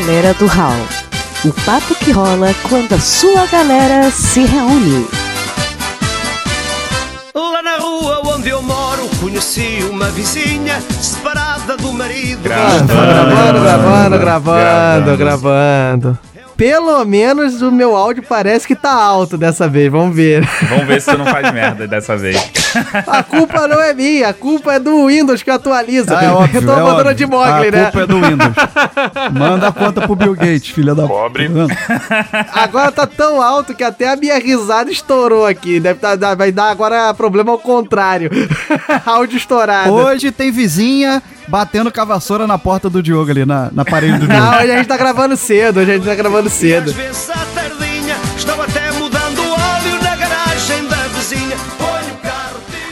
Galera do Hall. O papo que rola quando a sua galera se reúne. Lá na rua onde eu moro, conheci uma vizinha separada do marido. Gravando, gravando, gravando, gravando, gravando. Pelo menos o meu áudio parece que tá alto dessa vez, vamos ver. Vamos ver se tu não faz merda dessa vez. A culpa não é minha, a culpa é do Windows que atualiza. Ah, é óbvio, eu tô é botando óbvio. de Mogli, a né? culpa é do Windows. Manda a conta pro Bill Gates, filha da... Pobre. Agora tá tão alto que até a minha risada estourou aqui. Deve tá, vai dar agora problema ao contrário. áudio estourado. Hoje tem vizinha batendo com a vassoura na porta do Diogo ali, na, na parede do Diogo. Não, hoje a gente tá gravando cedo, hoje a gente tá gravando cedo.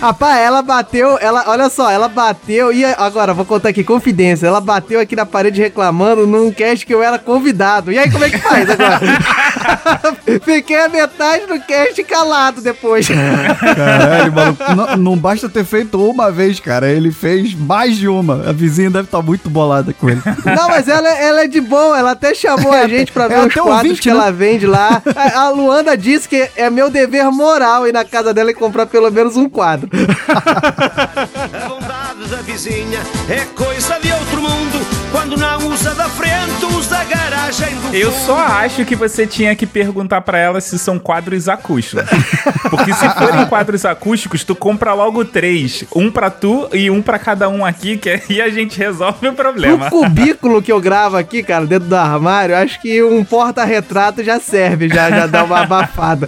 Rapaz, ela bateu, ela, olha só, ela bateu e agora vou contar aqui confidência. Ela bateu aqui na parede reclamando num cast que eu era convidado. E aí como é que faz agora? Fiquei a metade do cast calado depois. Caralho, maluco. Não, não basta ter feito uma vez, cara. Ele fez mais de uma. A vizinha deve estar muito bolada com ele. Não, mas ela, ela é de boa, ela até chamou a gente pra ver É os quadros ouvinte, que né? ela vende lá. A, a Luanda disse que é meu dever moral ir na casa dela e comprar pelo menos um quadro. Da vizinha é coisa de outro mundo. Quando não usa da frente, usa a garagem do Eu fundo. só acho que você tinha que perguntar pra ela se são quadros acústicos. Porque se forem quadros acústicos, tu compra logo três. Um pra tu e um pra cada um aqui, que aí a gente resolve o No problema. cubículo que eu gravo aqui, cara, dentro do armário, acho que um porta-retrato já serve, já, já dá uma abafada.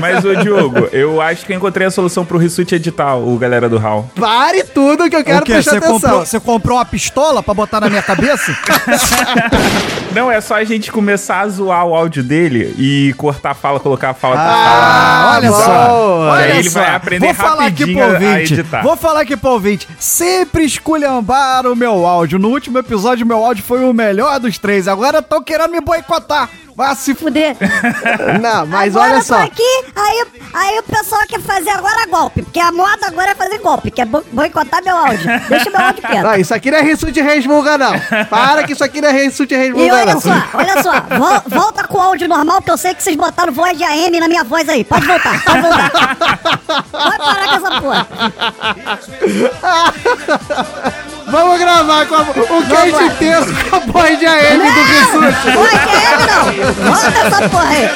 Mas, ô Diogo, eu acho que eu encontrei a solução pro Rissuti editar, o galera do Hall. Pare tudo que eu quero o quê? prestar Você atenção. comprou, você comprou uma pistola pra botar na minha cabeça? Não, é só a gente começar a zoar o áudio dele e cortar a fala, colocar a fala pra Ah, olha só. E aí Olha ele só. vai aprender Vou falar aqui pro a ouvinte. editar. Vou falar aqui pro ouvinte. Sempre esculhambaram o meu áudio. No último episódio, meu áudio foi o melhor dos três. Agora estão querendo me boicotar. Vai se fuder. Não, mas agora olha só. aqui, aí, aí o pessoal quer fazer agora golpe, porque a moda agora é fazer golpe, quer bo- boicotar meu áudio. Deixa meu áudio quieto. Não, isso aqui não é riso de resmunga, não. Para que isso aqui não é riso de E resmunga, olha não. só, olha só, vol- volta com o áudio normal, que eu sei que vocês botaram voz de AM na minha voz aí. Pode voltar, pode voltar. Vai parar com essa porra. Vamos gravar com a, o Vamos. inteiro com a voz de AM do Rissuti. Voz de AM não. Volta essa porra aí.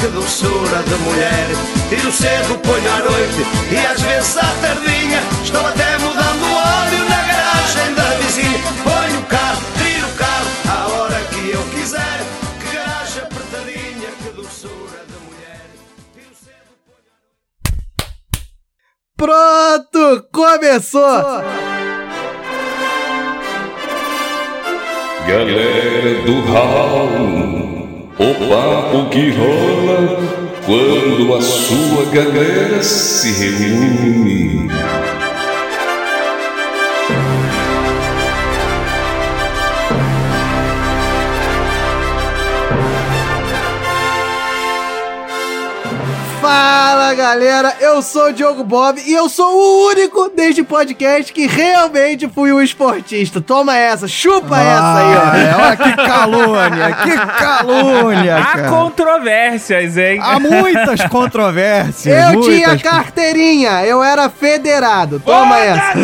Que doçura de mulher. Tiro cedo, ponho à noite e às vezes à tardinha. Estou até mudando o óleo na garagem da vizinha. Ponho o carro, tiro o carro à hora que eu quiser. Que garagem apertadinha, que doçura de mulher. Tiro cedo, ponho à noite. Pronto, começou. Galera do Raul, o papo que rola quando a sua galera se reúne. Fala galera, eu sou o Diogo Bob e eu sou o único deste podcast que realmente fui um esportista. Toma essa, chupa essa aí, ó. Ah, é, olha que calúnia, que calúnia, Há cara. controvérsias, hein? Há muitas controvérsias. Eu muitas tinha carteirinha, eu era federado. Toma essa.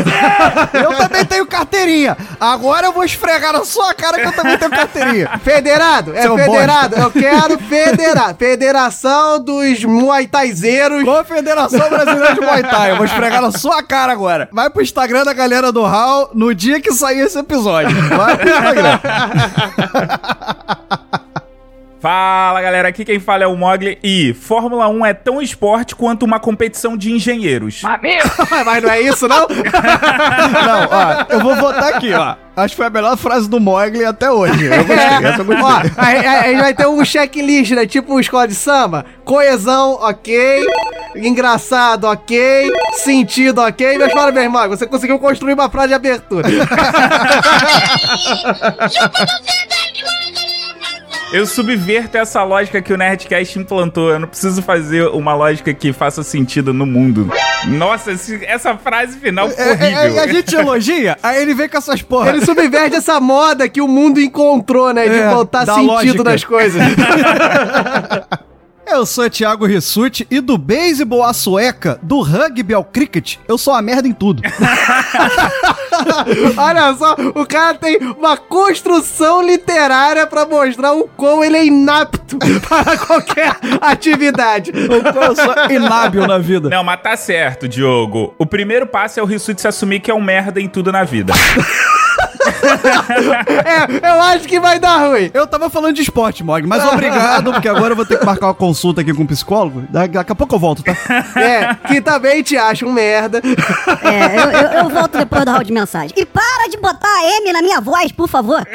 Eu também tenho carteirinha. Agora eu vou esfregar na sua cara que eu também tenho carteirinha. Federado? É Seu federado? Eu quero federado. Federação dos muaitaizeiros. Confederação Brasileira de Muay Thai. Eu vou esfregar na sua cara agora. Vai pro Instagram da galera do Hall no dia que sair esse episódio. Vai pro Instagram. Fala galera, aqui quem fala é o Mogli e Fórmula 1 é tão esporte quanto uma competição de engenheiros. Mas não é isso, não? Não, ó, eu vou votar aqui, ó. Acho que foi a melhor frase do Mogli até hoje. Eu gostei, essa eu gostei. Ó, a, a- a gente vai ter um checklist, né? Tipo escola de samba. Coesão, ok. Engraçado, ok. Sentido, ok. Mas fala, meu irmão, você conseguiu construir uma frase de abertura. Eu subverto essa lógica que o Nerdcast implantou. Eu não preciso fazer uma lógica que faça sentido no mundo. Nossa, esse- essa frase final ficou É, é, horrível. é, a gente elogia, aí ele vem com essas porra. Ele subverte essa moda que o mundo encontrou, né? De É, botar sentido lógica. nas coisas. Eu sou Thiago Rissuti e do beisebol à sueca, do rugby ao cricket, eu sou a merda em tudo. Olha só, o cara tem uma construção literária pra mostrar o quão ele é inapto para qualquer atividade. eu sou inábil na vida. Não, mas tá certo, Diogo. O primeiro passo é o Rissuti se assumir que é um merda em tudo na vida. É, eu acho que vai dar ruim. Eu tava falando de esporte, Mog, mas obrigado, porque agora eu vou ter que marcar uma consulta aqui com um psicólogo. Da- Daqui a pouco eu volto, tá? É, que também te acha um merda. É, eu, eu, eu volto depois do round de mensagem. E para de botar a M na minha voz, por favor.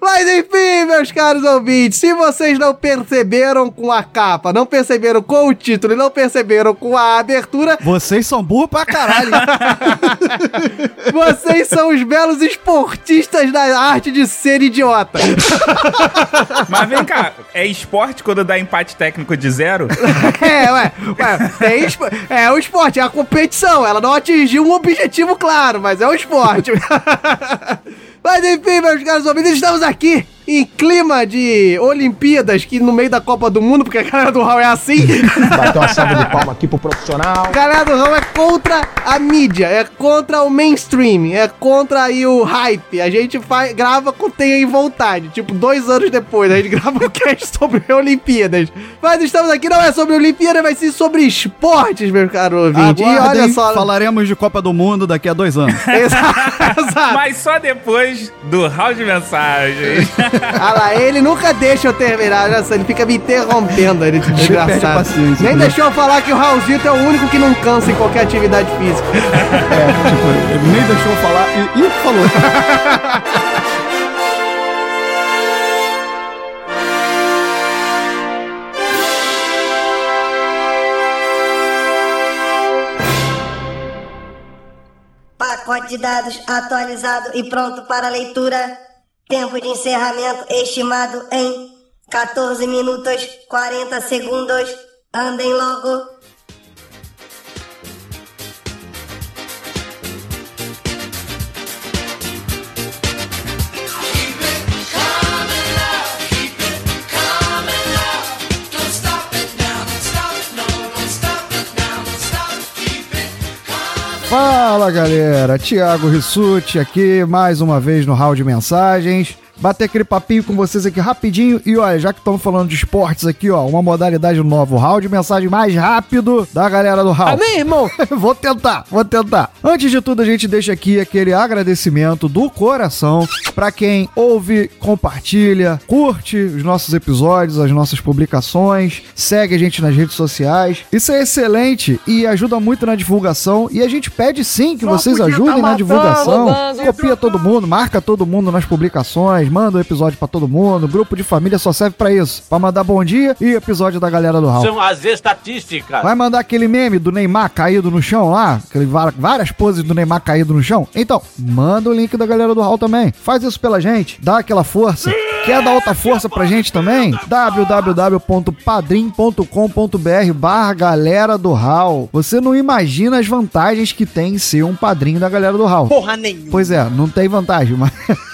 Mas enfim, meus caros ouvintes, se vocês não perceberam com a capa, não perceberam com o título e não perceberam com a abertura, Vocês são burros pra caralho. vocês são os belos esportistas da arte de ser idiota. Mas vem cá, é esporte quando dá empate técnico de zero? É, ué, ué espo- é o esporte, é a competição. Ela não atingiu um objetivo claro, mas é o esporte. mas enfim, meus caros ouvintes, estamos aqui em clima de Olimpíadas, que no meio da Copa do Mundo, porque a galera do Raul é assim. Bater uma salva de palma aqui pro profissional. A galera do Raul é contra a mídia, é contra o mainstream, é contra aí o hype. A gente faz, grava com tem aí vontade. Tipo, dois anos depois, a gente grava um cast sobre Olimpíadas. Mas estamos aqui, não é sobre Olimpíadas, vai ser sobre esportes, meus caros ouvintes. E Aguardem, olha só. falaremos de Copa do Mundo daqui a dois anos. Exato. exato. Mas só depois do round de mensagens. Ah lá, ele nunca deixa eu terminar. Olha só, ele fica me interrompendo, ele desgraçado. Nem deixou eu falar que o Raulzito é o único que não cansa em qualquer atividade física. É, tipo, ele nem deixou eu falar e, e falou. Pacote de dados atualizado e pronto para leitura. Tempo de encerramento estimado em 14 minutos 40 segundos. Andem logo. Fala galera, Thiago Rissuti aqui mais uma vez no Hall de Mensagens. Bater aquele papinho com vocês aqui rapidinho. E olha, já que estamos falando de esportes aqui, ó, uma modalidade nova, o de Mensagem mais rápido da galera do Hall. Amém, irmão? vou tentar, vou tentar. Antes de tudo, a gente deixa aqui aquele agradecimento do coração pra quem ouve, compartilha, curte os nossos episódios, as nossas publicações, segue a gente nas redes sociais. Isso é excelente e ajuda muito na divulgação. E a gente pede sim que vocês ajudem na divulgação. Copia todo mundo, marca todo mundo nas publicações, manda o episódio pra todo mundo. Grupo de família só serve pra isso, Pra mandar bom dia e episódio da galera do Hall. São as estatísticas. Vai mandar aquele meme do Neymar caído no chão lá? Aquele, várias poses do Neymar caído no chão? Então, manda o link da galera do Hall também. Faz isso pela gente, dá aquela força. Quer dar outra força pra gente também? www.padrim.com.br barra galera do Hall. Você não imagina as vantagens que tem em ser um padrinho da galera do Hall. Porra nenhuma. Pois é, não tem vantagem, mas.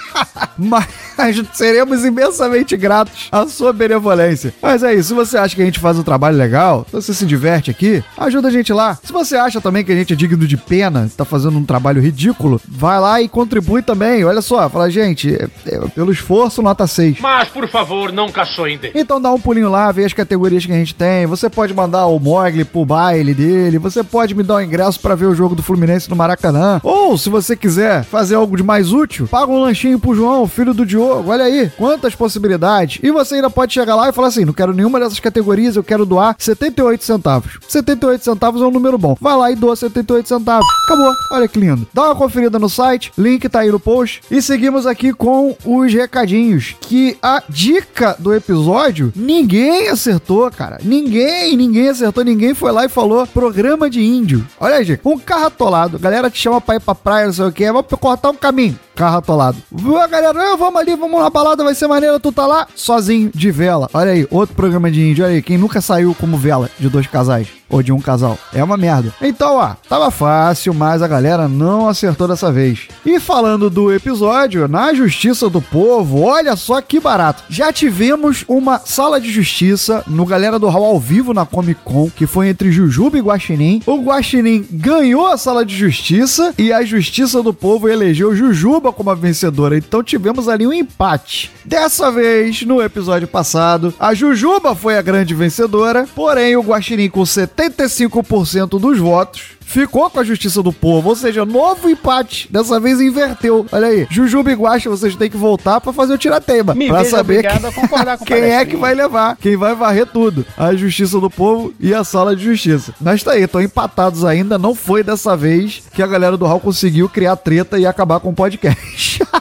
mas seremos imensamente gratos à sua benevolência. Mas é isso, se você acha que a gente faz um trabalho legal, se você se diverte aqui, ajuda a gente lá. Se você acha também que a gente é digno de pena, tá fazendo um trabalho ridículo, vai lá e contribui também. Olha só, fala, gente, é- é, pelo esforço, nota 6. Mas, por favor, não caçoem Então dá um pulinho lá, vê as categorias que a gente tem. Você pode mandar o Mogli pro baile dele. Você pode me dar um ingresso pra ver o jogo do Fluminense no Maracanã. Ou, se você quiser fazer algo de mais útil, paga um lanchinho pro João, filho do Diogo. Olha aí, quantas possibilidades. E você ainda pode chegar lá e falar assim: não quero nenhuma dessas categorias, eu quero doar 78 centavos. 78 centavos é um número bom. Vai lá e doa 78 centavos. Acabou. Olha que lindo. Dá uma conferida no site, link tá aí no post. E seguimos aqui com os recadinhos. Que a dica do episódio, ninguém acertou, cara. Ninguém, ninguém acertou. Ninguém foi lá e falou programa de índio. Olha aí, gente. Um carro atolado. Galera te chama pra ir pra praia, não sei o que. Vamos cortar um caminho. carro atolado. Vã, galera, vamos ali, vamos na balada, vai ser maneiro, tu tá lá sozinho, de vela. Olha aí, outro programa de índio, olha aí, quem nunca saiu como vela de dois casais ou de um casal. É uma merda. Então, ó, tava fácil, mas a galera não acertou dessa vez. E falando do episódio, na Justiça do Povo, olha só que barato. Já tivemos uma sala de justiça no Galera do Hall ao vivo na Comic Con, que foi entre Jujuba e Guaxinim. O Guaxinim ganhou a sala de justiça e a Justiça do Povo elegeu Jujuba como a vencedora. Então tivemos ali um empate. Dessa vez, no episódio passado, a Jujuba foi a grande vencedora, porém o Guaxinim com 75% dos votos ficou com a justiça do povo, ou seja, novo empate. Dessa vez inverteu. Olha aí, Jujuba e Guaxa, vocês têm que voltar pra fazer o pra vejo saber que- quem é que vai levar, quem vai varrer tudo. A justiça do povo e a sala de justiça. Mas tá aí, estão empatados ainda. Não foi dessa vez que a galera do Hall conseguiu criar treta e acabar com o podcast.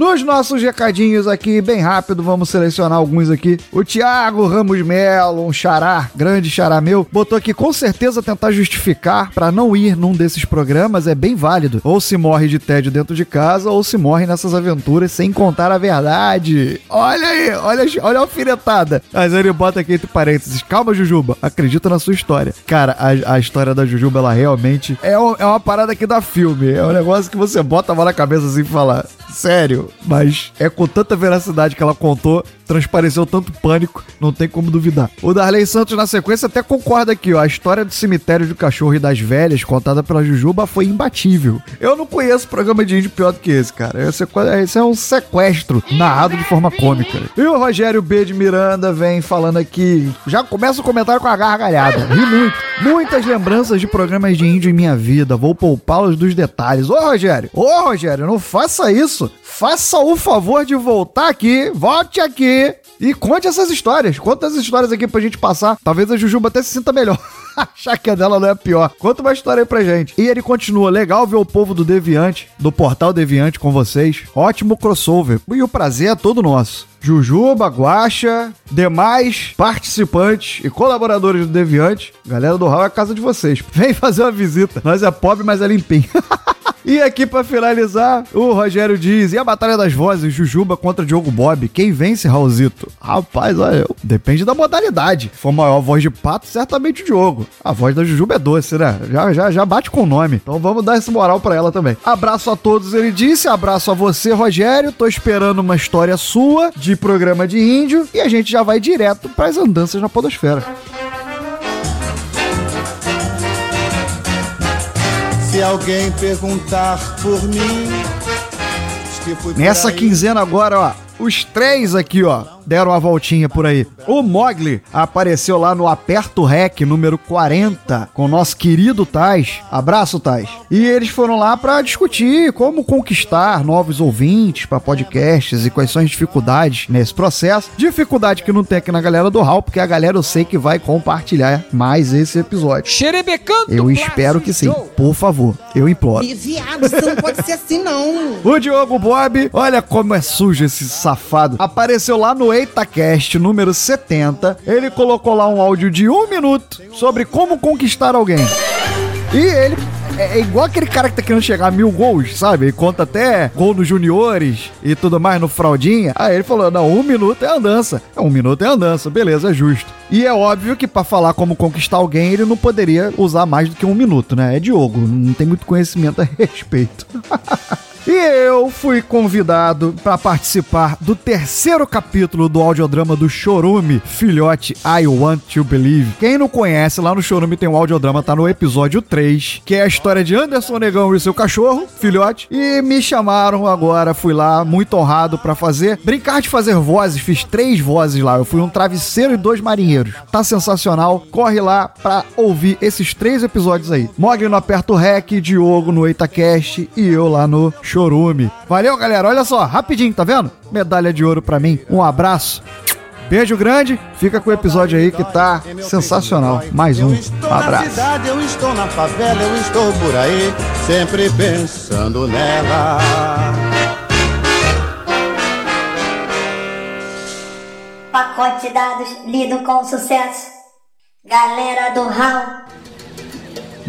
Nos nossos recadinhos aqui, bem rápido, vamos selecionar alguns aqui. O Thiago Ramos Melo, um xará, grande xará meu, botou aqui com certeza tentar justificar pra não ir num desses programas é bem válido. Ou se morre de tédio dentro de casa, ou se morre nessas aventuras sem contar a verdade. Olha aí, olha, olha a alfinetada. Mas ele bota aqui entre parênteses, calma Jujuba, acredita na sua história. Cara, a, a história da Jujuba, ela realmente é, um- é uma parada aqui da filme. É um negócio que você bota a mão na cabeça assim e fala, sério, mas é com tanta veracidade que ela contou, transpareceu tanto pânico, não tem como duvidar. O Darley Santos, na sequência, até concorda aqui, ó. A história do cemitério do cachorro e das velhas, contada pela Jujuba, foi imbatível. Eu não conheço programa de índio pior do que esse, cara. Esse é, esse é um sequestro narrado de forma cômica. E o Rogério B. de Miranda vem falando aqui. Já começa o comentário com a gargalhada. Ri muito. Muitas lembranças de programas de índio em minha vida. Vou poupá-los dos detalhes. Ô, Rogério! Ô, Rogério, não faça isso! Faça o favor de voltar aqui, volte aqui e conte essas histórias. Conta essas histórias aqui pra gente passar. Talvez a Jujuba até se sinta melhor. Achar que a dela não é pior. Conta uma história aí pra gente. E ele continua. Legal ver o povo do Deviante, do Portal Deviante com vocês. Ótimo crossover. E o prazer é todo nosso. Jujuba, Guaxa, demais participantes e colaboradores do Deviante. Galera do Hall é a casa de vocês. Vem fazer uma visita. Nós é pobre, mas é limpinho. E aqui pra finalizar, o Rogério diz: e a Batalha das Vozes, Jujuba contra Diogo Bob? Quem vence, Raulzito? Rapaz, olha, depende da modalidade. Se for maior voz de pato, certamente o Diogo. A voz da Jujuba é doce, né? Já, já, já bate com o nome. Então vamos dar esse moral pra ela também. Abraço a todos, ele disse. Abraço a você, Rogério. Tô esperando uma história sua de programa de índio. E a gente já vai direto pras andanças na Podosfera. Se alguém perguntar por mim, Nessa quinzena agora, ó, os três aqui, ó, deram uma voltinha por aí. O Mogli apareceu lá no Aperto Rec número 40 com o nosso querido Tais. Abraço, Tais. E eles foram lá pra discutir como conquistar novos ouvintes pra podcasts e quais são as dificuldades nesse processo. Dificuldade que não tem aqui na galera do Hall, porque a galera eu sei que vai compartilhar mais esse episódio. Xerebecando! Eu espero que sim. Por favor, eu imploro. E viado, você não pode ser assim, não. O Diogo Bob, olha como é sujo esse safado. Apareceu lá no EitaCast número 70. Ele colocou lá um áudio de um minuto sobre como conquistar alguém. E ele é é igual aquele cara que tá querendo chegar a mil gols, sabe? Ele conta até gol nos juniores e tudo mais no fraldinha. Aí ele falou: não, um minuto é andança. É, Um minuto é andança, beleza, é justo. E é óbvio que pra falar como conquistar alguém, ele não poderia usar mais do que um minuto, né? É Diogo, não tem muito conhecimento a respeito. E eu fui convidado para participar do terceiro capítulo do audiodrama do Chorume, Filhote I Want to Believe. Quem não conhece, lá no Chorume tem um audiodrama, tá no episódio 3, que é a história de Anderson Negão e seu cachorro, Filhote. E me chamaram agora, fui lá, muito honrado para fazer. Brincar de fazer vozes, fiz três vozes lá. Eu fui um travesseiro e dois marinheiros. Tá sensacional. Corre lá pra ouvir esses três episódios aí. Mogli no Aperto Rec, Diogo no EitaCast e eu lá no Chorume. Valeu, galera. Olha só, rapidinho, tá vendo? Medalha de ouro pra mim. Um abraço. Beijo grande. Fica com o episódio aí que tá sensacional. Mais um. Estou na Abraço. cidade, eu estou na favela, eu estou por aí, sempre pensando nela. Pacote de dados lido com sucesso. Galera do Hall.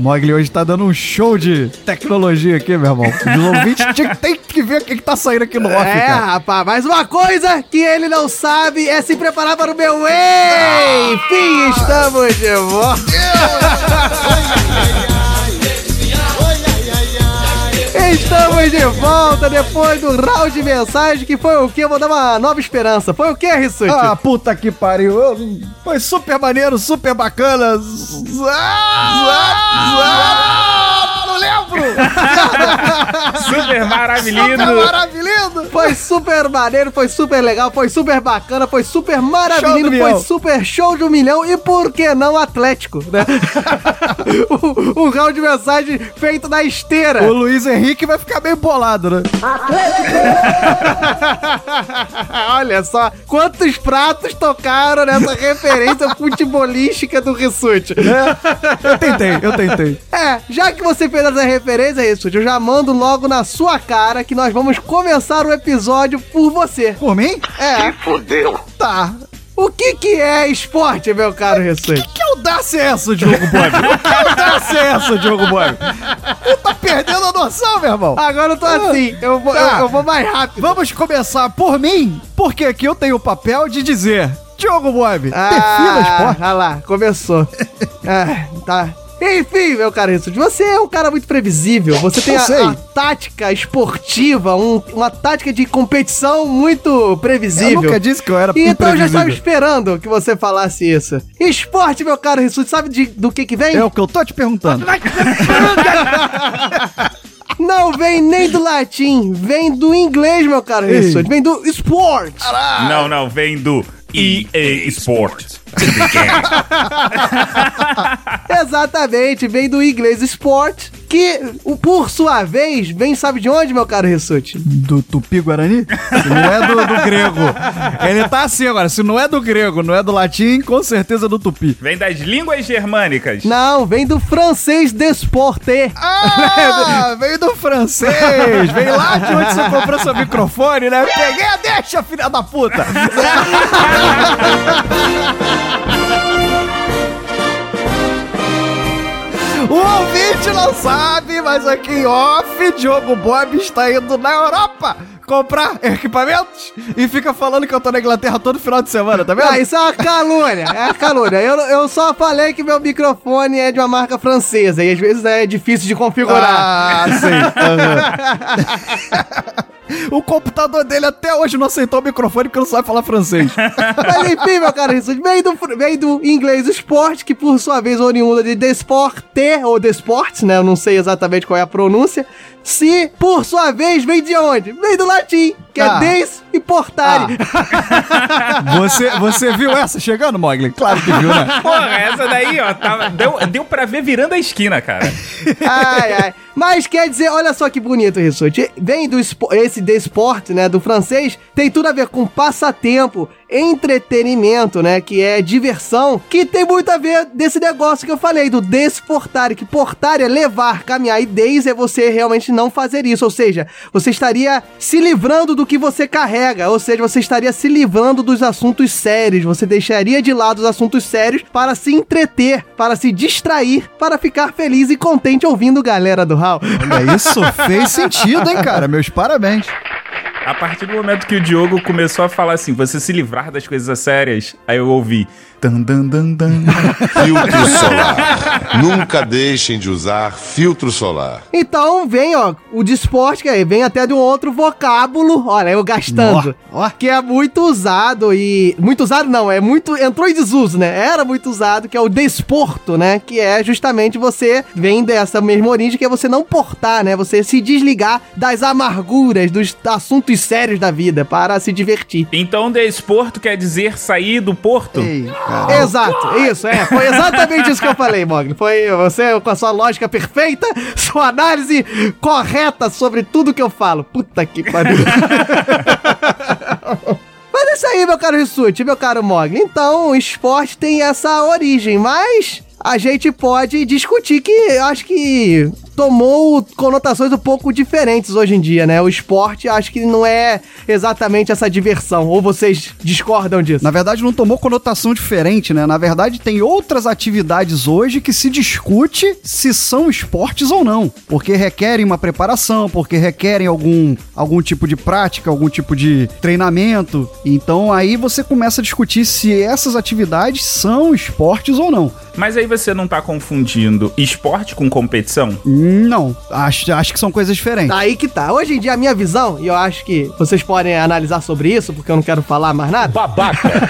Mogli hoje tá dando um show de tecnologia aqui, meu irmão. Os ouvintes tinha- tem que ver o que, que tá saindo aqui no off, É, cara. rapaz, mas uma coisa que ele não sabe é se preparar para o meu Enfim, estamos de volta. Estamos de volta depois do round de mensagem que foi o que? Eu vou dar uma nova esperança. Foi o que, Rissuti? Ah, puta que pariu. Foi super maneiro, super bacana. Ah, não Super maravilhoso. Super maravilhoso! Foi super maneiro, foi super legal, foi super bacana, foi super maravilhoso, foi milhão. super show de um milhão e por que não Atlético, né? o, o round de mensagem feito na esteira. O Luiz Henrique vai ficar meio bolado, né? Olha só, quantos pratos tocaram nessa referência futebolística do Rissuti. Eu tentei, eu tentei. É, já que você fez essa referência, Rissuti, eu já mando logo na sua cara que nós vamos começar o episódio por você. Por mim? É. Fudeu. Tá. O que que é esporte, meu caro Rissuti? Que audácia é essa, Diogo Bob? Que audácia é essa, Diogo Bob? Tu tá perdendo a noção, meu irmão. Agora eu tô assim, eu vou, Tá. eu, eu vou mais rápido. Vamos começar por mim, porque aqui eu tenho o papel de dizer... Diogo Bob, defina Ah, esporte. ah lá, começou. ah, tá. Enfim, meu caro Rissuti, você é um cara muito previsível. Você tem a, a tática esportiva, um- uma tática de competição muito previsível. Eu nunca disse que eu era E então eu já estava esperando que você falasse isso. Esporte, meu caro Rissuti, sabe de- do que que vem? É o que eu tô te perguntando. Não vem nem do latim, vem do inglês, meu caro. Rissuti. Vem do sport. Não, não, vem do EA Sport. Exatamente, vem do inglês sport, que o- por sua vez vem, sabe de onde, meu caro Rissuti? Do Tupi-Guarani? Não é do, do grego. Ele tá assim agora. Se não é do grego, não é do latim, com certeza é do Tupi. Vem das línguas germânicas. Não, vem do francês desporte. Ah, veio do francês. Veio lá de onde você comprou seu microfone, né? Peguei a deixa, filha da puta. O ouvinte não sabe, mas aqui em off, Diogo Bob está indo na Europa comprar equipamentos e fica falando que eu tô na Inglaterra todo final de semana, tá vendo? Ah, isso é uma calúnia, é uma calúnia. Eu, eu só falei que meu microfone é de uma marca francesa e às vezes é difícil de configurar. Ah, sim. o computador dele até hoje não aceitou o microfone porque não sabe falar francês. Mas enfim, meu caro Rissuti, vem do, vem do inglês esporte, que por sua vez oriunda de desporte, ou desportes, né? Eu não sei exatamente qual é a pronúncia. Se, por sua vez, vem de onde? Vem do latim, que Ah. é des e portare. Você, você viu essa chegando, Mogli? Claro que viu, né? Porra, essa daí, ó, tava, deu, deu pra ver virando a esquina, cara. Ai, ai. Mas quer dizer, olha só que bonito, Rissuti. Vem do esse desporte, né, do francês, tem tudo a ver com passatempo, entretenimento, né, que é diversão, que tem muito a ver desse negócio que eu falei, do desportar, que portar é levar, caminhar, e des é você realmente não fazer isso, ou seja, você estaria se livrando do que você carrega, ou seja, você estaria se livrando dos assuntos sérios, você deixaria de lado os assuntos sérios para se entreter, para se distrair, para ficar feliz e contente ouvindo galera do Hall. Olha, isso fez sentido, hein, cara? Meus parabéns. A partir do momento que o Diogo começou a falar assim, você se livrar das coisas sérias, aí eu ouvi. Dan, dan, dan, dan. Filtro solar. Nunca deixem de usar filtro solar. Então vem, ó, o de esporte, que aí vem até de um outro vocábulo, olha, eu gastando, que é muito usado e... Muito usado não, é muito... Entrou em desuso, né? Era muito usado, que é o desporto, né? Que é justamente você, vem dessa mesma origem, que é você não portar, né? Você se desligar das amarguras, dos assuntos sérios da vida, para se divertir. Então, desporto quer dizer sair do porto? Exato, isso, é. Foi exatamente isso que eu falei, Mogli. Foi você com a sua lógica perfeita, sua análise correta sobre tudo que eu falo. Puta que pariu. Mas é isso aí, meu caro Rissuti, meu caro Mogli. Então, o esporte tem essa origem, mas a gente pode discutir que eu acho que tomou conotações um pouco diferentes hoje em dia, né? O esporte acho que não é exatamente essa diversão. Ou vocês discordam disso? Na verdade, não tomou conotação diferente, né? Na verdade, tem outras atividades hoje que se discute se são esportes ou não. Porque requerem uma preparação, porque requerem algum, algum tipo de prática, algum tipo de treinamento. Então aí você começa a discutir se essas atividades são esportes ou não. Mas aí você não tá confundindo esporte com competição? Não, acho, acho que são coisas diferentes. Aí que tá. Hoje em dia, a minha visão, e eu acho que vocês podem analisar sobre isso, porque eu não quero falar mais nada. Babaca.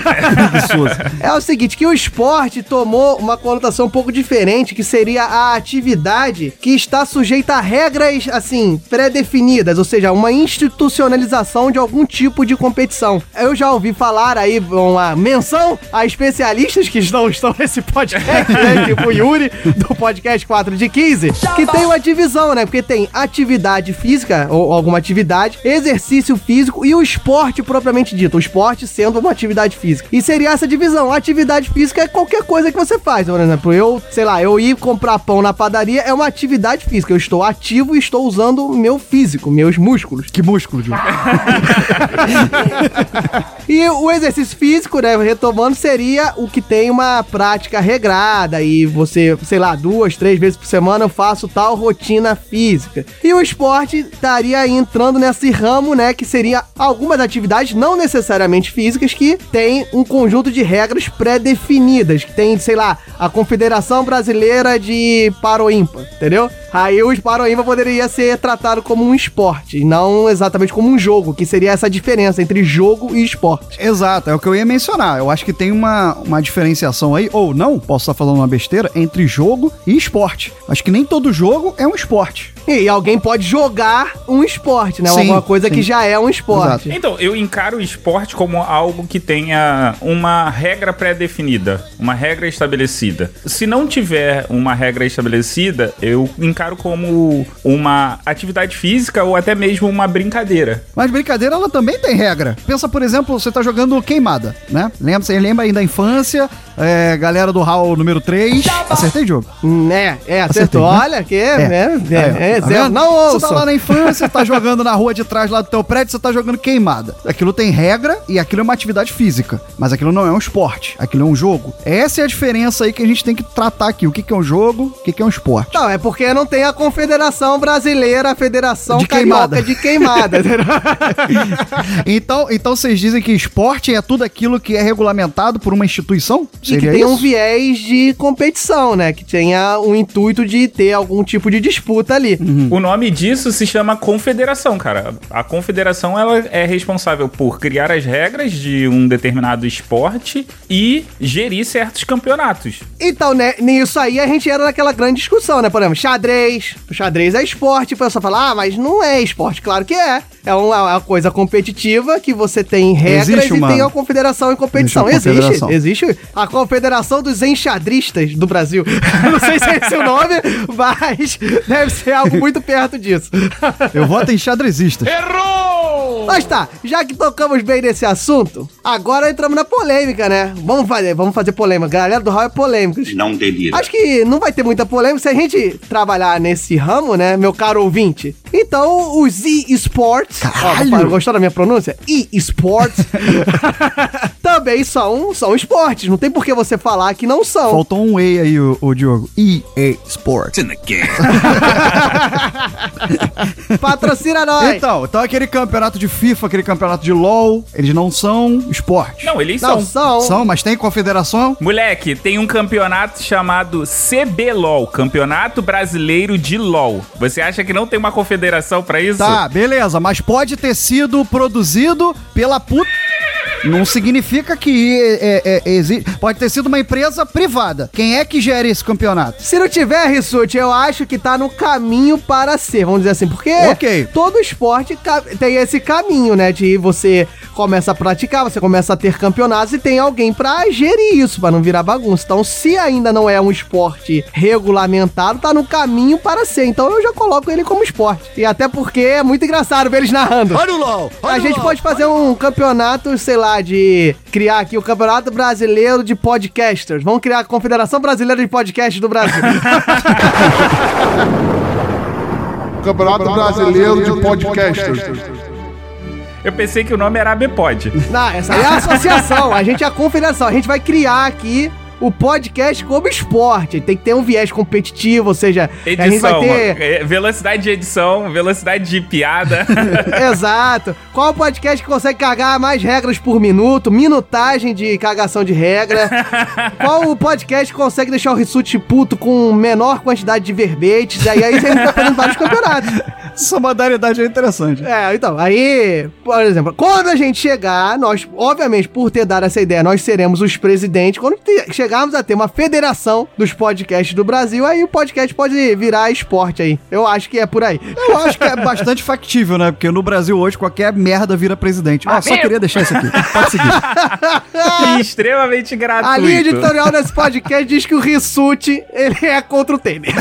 É o seguinte, que o esporte tomou uma conotação um pouco diferente, que seria a atividade que está sujeita a regras, assim, pré-definidas, ou seja, uma institucionalização de algum tipo de competição. Eu já ouvi falar aí uma menção a especialistas que não estão nesse podcast, né, tipo o Yuri, do podcast 4 de 15, que tem uma divisão, né, porque tem atividade física, ou alguma atividade, exercício físico e o esporte propriamente dito, o esporte sendo uma atividade física. E seria essa divisão, atividade física é qualquer coisa que você faz, por exemplo, eu, sei lá, eu ir comprar pão na padaria é uma atividade física, eu estou ativo e estou usando o meu físico, meus músculos. Que músculo, Diogo? E o exercício físico, né, retomando, seria o que tem uma prática regrada e você, sei lá, duas, três vezes por semana eu faço tal rotina física. E o esporte estaria entrando nesse ramo, né, que seria algumas atividades não necessariamente físicas que tem um conjunto de regras pré-definidas, que tem, sei lá, a Confederação Brasileira de Paroímpa, entendeu? Aí o Paroímpa poderia ser tratado como um esporte, e não exatamente como um jogo, que seria essa diferença entre jogo e esporte. Exato, é o que eu ia mencionar. Eu acho que tem uma, uma diferenciação aí, ou não, posso estar falando uma besteira, entre jogo e esporte. Acho que nem todo jogo é um esporte. E alguém pode jogar um esporte, né? Sim, Alguma coisa sim. que já é um esporte. Então, eu encaro o esporte como algo que tenha uma regra pré-definida, uma regra estabelecida. Se não tiver uma regra estabelecida, eu encaro como uma atividade física ou até mesmo uma brincadeira. Mas brincadeira, ela também tem regra. Pensa, por exemplo, você tá jogando queimada, né? Lembra, você lembra aí da infância, é, galera do hall número 3. Acertei, jogo? É, é, acertou. Olha que é, é, é, é, Tá zero. vendo? não Você ouçam. tá lá na infância, tá jogando na rua de trás lá do teu prédio, você tá jogando queimada. Aquilo tem regra e aquilo é uma atividade física. Mas aquilo não é um esporte, aquilo é um jogo. Essa é a diferença aí que a gente tem que tratar aqui. O que, que é um jogo, o que, que é um esporte. Não, é porque não tem a Confederação Brasileira, a Federação De Carioca queimada. de Queimada. então, então vocês dizem que esporte é tudo aquilo que é regulamentado por uma instituição? E que tem um viés de competição, né? Que tenha o intuito de ter algum tipo de disputa ali. O nome disso se chama confederação, cara. A confederação ela é responsável por criar as regras de um determinado esporte e gerir certos campeonatos. Então, né, nisso aí a gente era naquela grande discussão, né? Por exemplo, xadrez. O xadrez é esporte. O pessoal fala, ah, mas não é esporte. Claro que é. É uma, é uma coisa competitiva que você tem regras Existe e uma- tem a confederação em competição. Existe uma Existe, confederação. existe a Confederação dos Enxadristas do Brasil. não sei se é esse o nome, mas deve ser algo muito perto disso. Eu voto em xadrezistas. Mas tá, já que tocamos bem nesse assunto, agora entramos na polêmica, né? Vamos fazer, vamos fazer polêmica. Galera do Raul é polêmicos. Não delira. Acho que não vai ter muita polêmica se a gente trabalhar nesse ramo, né, meu caro ouvinte. Então, os e-sports. Ó, gostou da minha pronúncia? E-sports. também são, são esportes. Não tem por que você falar que não são. Faltou um E aí, o, o Diogo. EA Sports. Patrocina nós. Então, então aquele campeonato de FIFA, aquele campeonato de LoL, eles não são esporte. Não, eles Não, são. são. São, mas tem confederação? Moleque, tem um campeonato chamado CBLOL, Campeonato Brasileiro de LOL. Você acha que não tem uma confederação pra isso? Tá, beleza, mas pode ter sido produzido pela puta. Não significa que é, é, é, exi- pode ter sido uma empresa privada. Quem é que gera esse campeonato? Se não tiver, Rissuti, eu acho que tá no caminho para ser, vamos dizer assim, porque Ok. todo esporte tem esse caminho, né, de você começa a praticar, você começa a ter campeonatos e tem alguém pra gerir isso, pra não virar bagunça. Então, se ainda não é um esporte regulamentado, tá no caminho para ser. Então, eu já coloco ele como esporte. E até porque é muito engraçado ver eles narrando. Olha o LOL! A gente pode fazer um campeonato, sei lá, de criar aqui o Campeonato Brasileiro de Podcasters. Vamos criar a Confederação Brasileira de Podcasts do Brasil. Campeonato Brasileiro de Podcasters. Eu pensei que o nome era ABPod. Não, essa aí é a associação. A gente é a confederação. A gente vai criar aqui o podcast como esporte. Tem que ter um viés competitivo, ou seja, a gente vai Edição, ter. é, velocidade de edição, velocidade de piada. Exato. Qual o podcast que consegue cagar mais regras por minuto? Minutagem de cagação de regra. Qual o podcast que consegue deixar o Rissuti puto com menor quantidade de verbetes? E aí, aí a gente vai fazendo vários campeonatos. Essa modalidade é interessante. É, então, aí, por exemplo, quando a gente chegar, nós, obviamente, por ter dado essa ideia, nós seremos os presidentes. Quando te- chegarmos a ter uma federação dos podcasts do Brasil, aí o podcast pode virar esporte aí. Eu acho que é por aí. Eu acho que é bastante factível, né? Porque no Brasil hoje qualquer merda vira presidente. Ah, só queria deixar isso aqui. Pode seguir. extremamente gratuito. A linha editorial desse podcast diz que o Rissuti, ele é contra o Temer.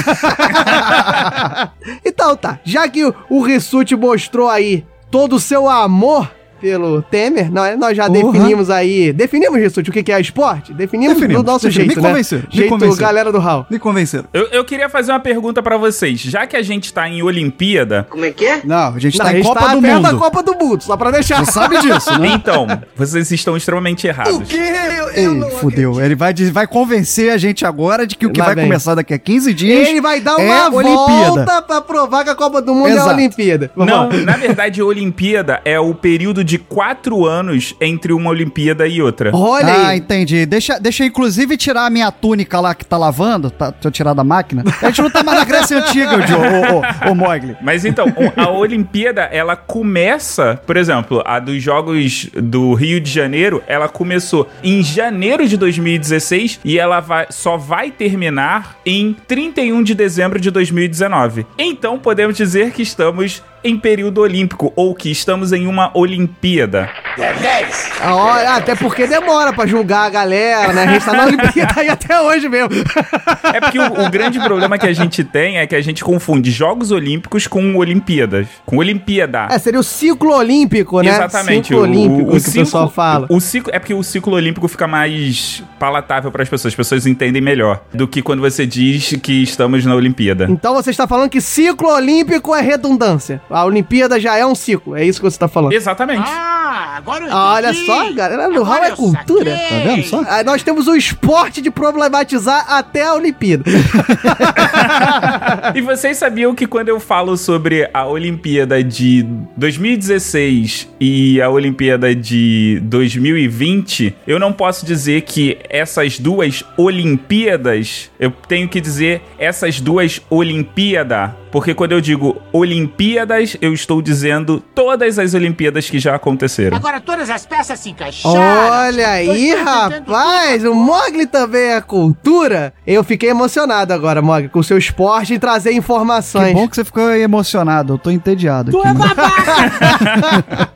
então tá, já que o, o Rissuti mostrou aí todo o seu amor pelo Temer, não, é? nós já Porra. definimos aí, definimos, Rissuti, o que é esporte? Definimos, Definimos, do nosso definimos. jeito, Me né? convenceram, me Jeito convenceram. galera do Raul. Me convenceram. Eu, eu queria fazer uma pergunta pra vocês. Já que a gente tá em Olimpíada. Como é que é? Não, a gente Não, tá a em gente Copa tá do Mundo. da Copa do Mundo, só pra deixar. Você sabe disso, né? Então, vocês estão extremamente errados. Ei, fudeu. Ele vai, vai convencer a gente agora de que o que Lá vai vem. começar daqui a 15 dias. Ele vai dar é uma Olimpíada. volta pra provar que a Copa do Mundo é a Exato. Olimpíada. Vamos Não, lá. na verdade, Olimpíada é o período de quatro anos entre uma Olimpíada e outra. Olha ah, aí. entendi. Deixa, deixa eu inclusive tirar a minha túnica lá que tá lavando. Tá, deixa eu tirar da máquina. A gente não tá mais na Grécia Antiga, o, o, o, o Mogli. Mas então, a Olimpíada, ela começa, por exemplo, a dos Jogos do Rio de Janeiro, ela começou em janeiro de 2016 e ela vai, só vai terminar em 31 de dezembro de 2019. Então, podemos dizer que estamos em período olímpico ou que estamos em uma Olimpíada. Ah, olha, até porque demora pra julgar a galera, né? A gente tá na Olimpíada aí até hoje mesmo. É porque o, o grande problema que a gente tem é que a gente confunde Jogos Olímpicos com Olimpíadas, com Olimpíada. É, seria o ciclo olímpico, né? Exatamente. Ciclo olímpico que o ciclo- pessoal fala. O ciclo, é porque o ciclo olímpico fica mais palatável para as pessoas. As pessoas entendem melhor do que quando você diz que estamos na Olimpíada. Então você está falando que ciclo olímpico é redundância. A Olimpíada já é um ciclo. É isso que você está falando. Exatamente. Ah, agora eu Ah, Olha só, galera do Agora Raul é cultura. saquei. Tá vendo só? Aí nós temos o esporte de problematizar até a Olimpíada. E vocês sabiam que quando eu falo sobre a Olimpíada de 2016 e a Olimpíada de 2020, eu não posso dizer que essas duas Olimpíadas, eu tenho que dizer essas duas Olimpíada, porque quando eu digo Olimpíadas, eu estou dizendo todas as Olimpíadas que já aconteceram. Agora todas as peças se encaixaram. Olha aí, rapaz, o Mogli também é cultura. Eu fiquei emocionado agora, Mogli, com o seu esporte e trazer Que informações. bom que você ficou emocionado. Eu tô entediado tudo. aqui. Tu é né? babaca.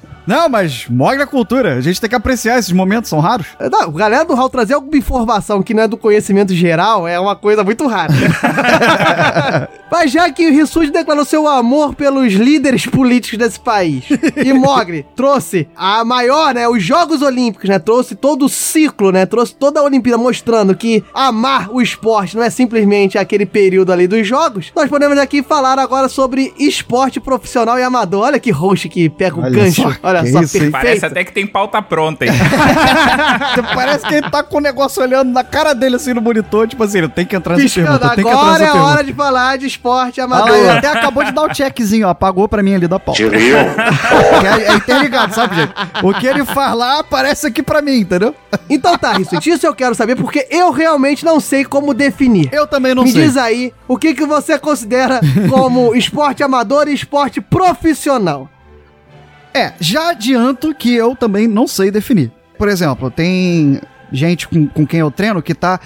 Não, mas Mogli é cultura. A gente tem que apreciar esses momentos, são raros. Não, galera do Raul trazer alguma informação que não é do conhecimento geral é uma coisa muito rara. Mas já que o Rissuti declarou seu amor pelos líderes políticos desse país, e Mogli trouxe a maior, né, os Jogos Olímpicos, né, trouxe todo o ciclo, né, trouxe toda a Olimpíada mostrando que amar o esporte não é simplesmente aquele período ali dos Jogos, nós podemos aqui falar agora sobre esporte profissional e amador. Olha que host que pega o Olha gancho. só, Olha que só, isso, perfeito. Parece até que tem pauta pronta, hein? Parece que ele tá com o negócio olhando na cara dele assim no monitor, tipo assim, ele tem que entrar nessa pergunta, tem que entrar agora nessa é pergunta. hora de falar de esporte Ah, amador. lá, ele até acabou de dar o checkzinho, ó, apagou pra mim ali da pauta. Que é, é interligado, sabe, gente? O que ele faz lá aparece aqui pra mim, entendeu? Então tá, Rissuti, isso eu quero saber porque eu realmente não sei como definir. Eu também não Me sei. diz aí, o que, que você considera como esporte amador e esporte profissional? É, já adianto que eu também não sei definir. Por exemplo, tem gente com, com quem eu treino que tá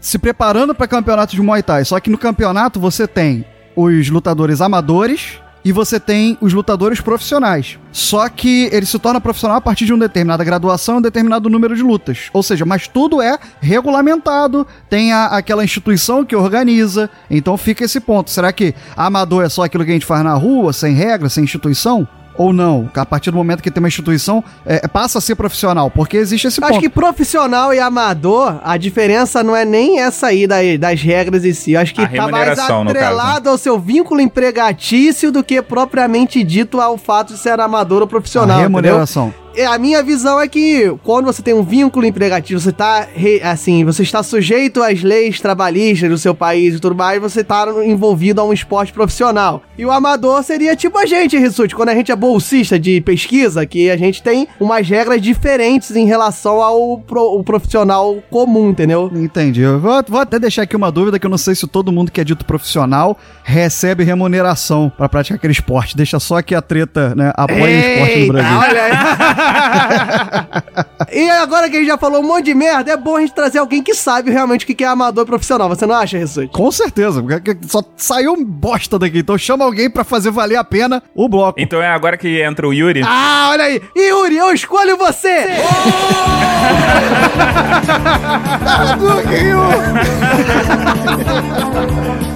se preparando para campeonato de Muay Thai. Só que no campeonato você tem os lutadores amadores e você tem os lutadores profissionais. Só que ele se torna profissional a partir de uma determinada graduação, um determinado número de lutas. Ou seja, mas tudo é regulamentado, tem a- aquela instituição que organiza. Então fica esse ponto. Será que amador é só aquilo que a gente faz na rua, sem regra, sem instituição? Ou não? A partir do momento que tem uma instituição, é, passa a ser profissional, porque existe esse Acho ponto. que profissional e amador, a diferença não é nem essa aí da- das regras em si. Eu acho que A tá mais remuneração, no atrelado ao seu vínculo empregatício do que propriamente dito ao fato de ser amador ou profissional. a entendeu? remuneração. É, A minha visão é que quando você tem um vínculo empregatício, você tá, assim, você está sujeito às leis trabalhistas do seu país e tudo mais, você tá envolvido a um esporte profissional. E o amador seria tipo a gente, Rissuti, quando a gente é bolsista de pesquisa, que a gente tem umas regras diferentes em relação ao pro- o profissional comum, entendeu? Entendi. Eu vou, vou até deixar aqui uma dúvida que eu não sei se todo mundo que é dito profissional recebe remuneração pra praticar aquele esporte. Deixa só que a treta, né, apoia o esporte no Brasil. olha aí. e agora que a gente já falou um monte de merda, é bom a gente trazer alguém que sabe realmente o que que é amador profissional. Você não acha, Rissuti? Com certeza, porque só saiu bosta daqui. Então chama alguém pra fazer valer a pena o bloco. Então é agora que entra o Yuri. Ah, olha aí. Yuri, eu escolho você.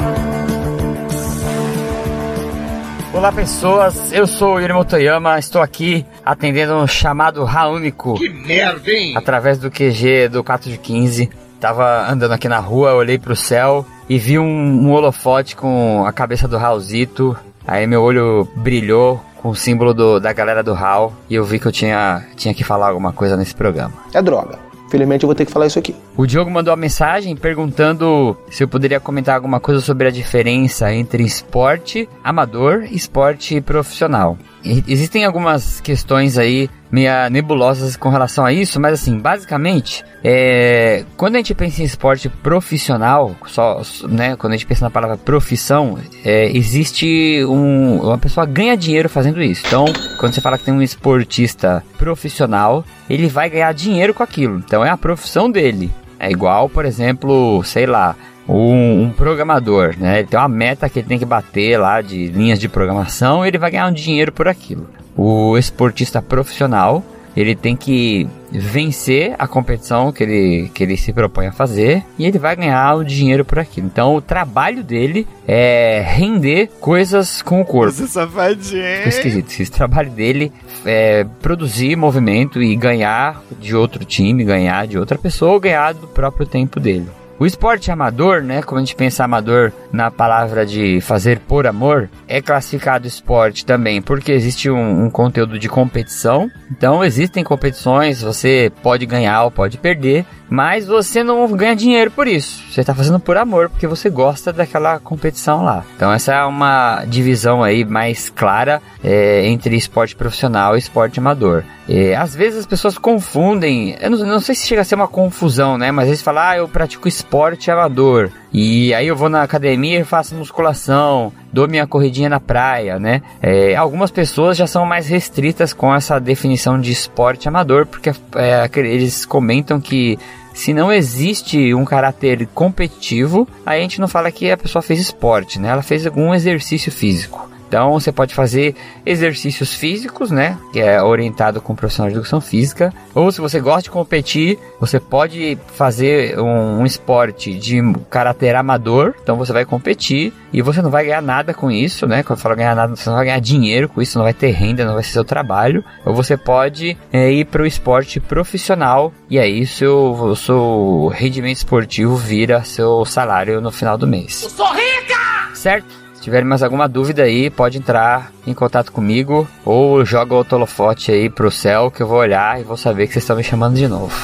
Olá pessoas, eu sou o Yuri Motoyama, estou aqui atendendo um chamado Raúnico. Que merda, hein? Através do QG do Cato de 15. Tava andando aqui na rua, olhei pro céu e vi um, um holofote com a cabeça do Raulzito. Aí meu olho brilhou com o símbolo do- da galera do Raul e eu vi que eu tinha, tinha que falar alguma coisa nesse programa. É droga. Felizmente eu vou ter que falar isso aqui. O Diogo mandou uma mensagem perguntando se eu poderia comentar alguma coisa sobre a diferença entre esporte amador e esporte profissional. Existem algumas questões aí meia nebulosas com relação a isso, mas assim, basicamente, é, quando a gente pensa em esporte profissional, só, né, quando a gente pensa na palavra profissão, é, existe um, uma pessoa ganha dinheiro fazendo isso. Então, quando você fala que tem um esportista profissional, ele vai ganhar dinheiro com aquilo. Então, é a profissão dele. É igual, por exemplo, sei lá, um, um programador, né? Ele tem uma meta que ele tem que bater lá de linhas de programação e ele vai ganhar um dinheiro por aquilo. O esportista profissional, ele tem que vencer a competição que ele, que ele se propõe a fazer e ele vai ganhar o dinheiro por aquilo. Então, o trabalho dele é render coisas com o corpo. Você safadinho. Ficou esquisito. Esse trabalho dele é produzir movimento e ganhar de outro time, ganhar de outra pessoa ou ganhar do próprio tempo dele. O esporte amador, né, como a gente pensa amador na palavra de fazer por amor, é classificado esporte também porque existe um, um conteúdo de competição. Então existem competições, você pode ganhar ou pode perder, mas você não ganha dinheiro por isso. Você está fazendo por amor porque você gosta daquela competição lá. Então essa é uma divisão aí mais clara é, entre esporte profissional e esporte amador. É, às vezes as pessoas confundem, eu não, não sei se chega a ser uma confusão, né? Mas eles falam, ah, eu pratico esporte amador. E aí eu vou na academia e faço musculação, dou minha corridinha na praia, né? É, algumas pessoas já são mais restritas com essa definição de esporte amador, porque é, eles comentam que se não existe um caráter competitivo, a gente não fala que a pessoa fez esporte, né? Ela fez algum exercício físico. Então você pode fazer exercícios físicos, né? Que é orientado com profissional de educação física. Ou se você gosta de competir, você pode fazer um, um esporte de caráter amador. Então você vai competir e você não vai ganhar nada com isso, né? Quando eu falo ganhar nada, você não vai ganhar dinheiro com isso, não vai ter renda, não vai ser seu trabalho. Ou você pode é, ir para o esporte profissional e aí seu, o seu rendimento esportivo vira seu salário no final do mês. Sou rica! Certo? Se tiver mais alguma dúvida aí, pode entrar em contato comigo ou joga o holofote aí pro céu que eu vou olhar e vou saber que vocês estão me chamando de novo.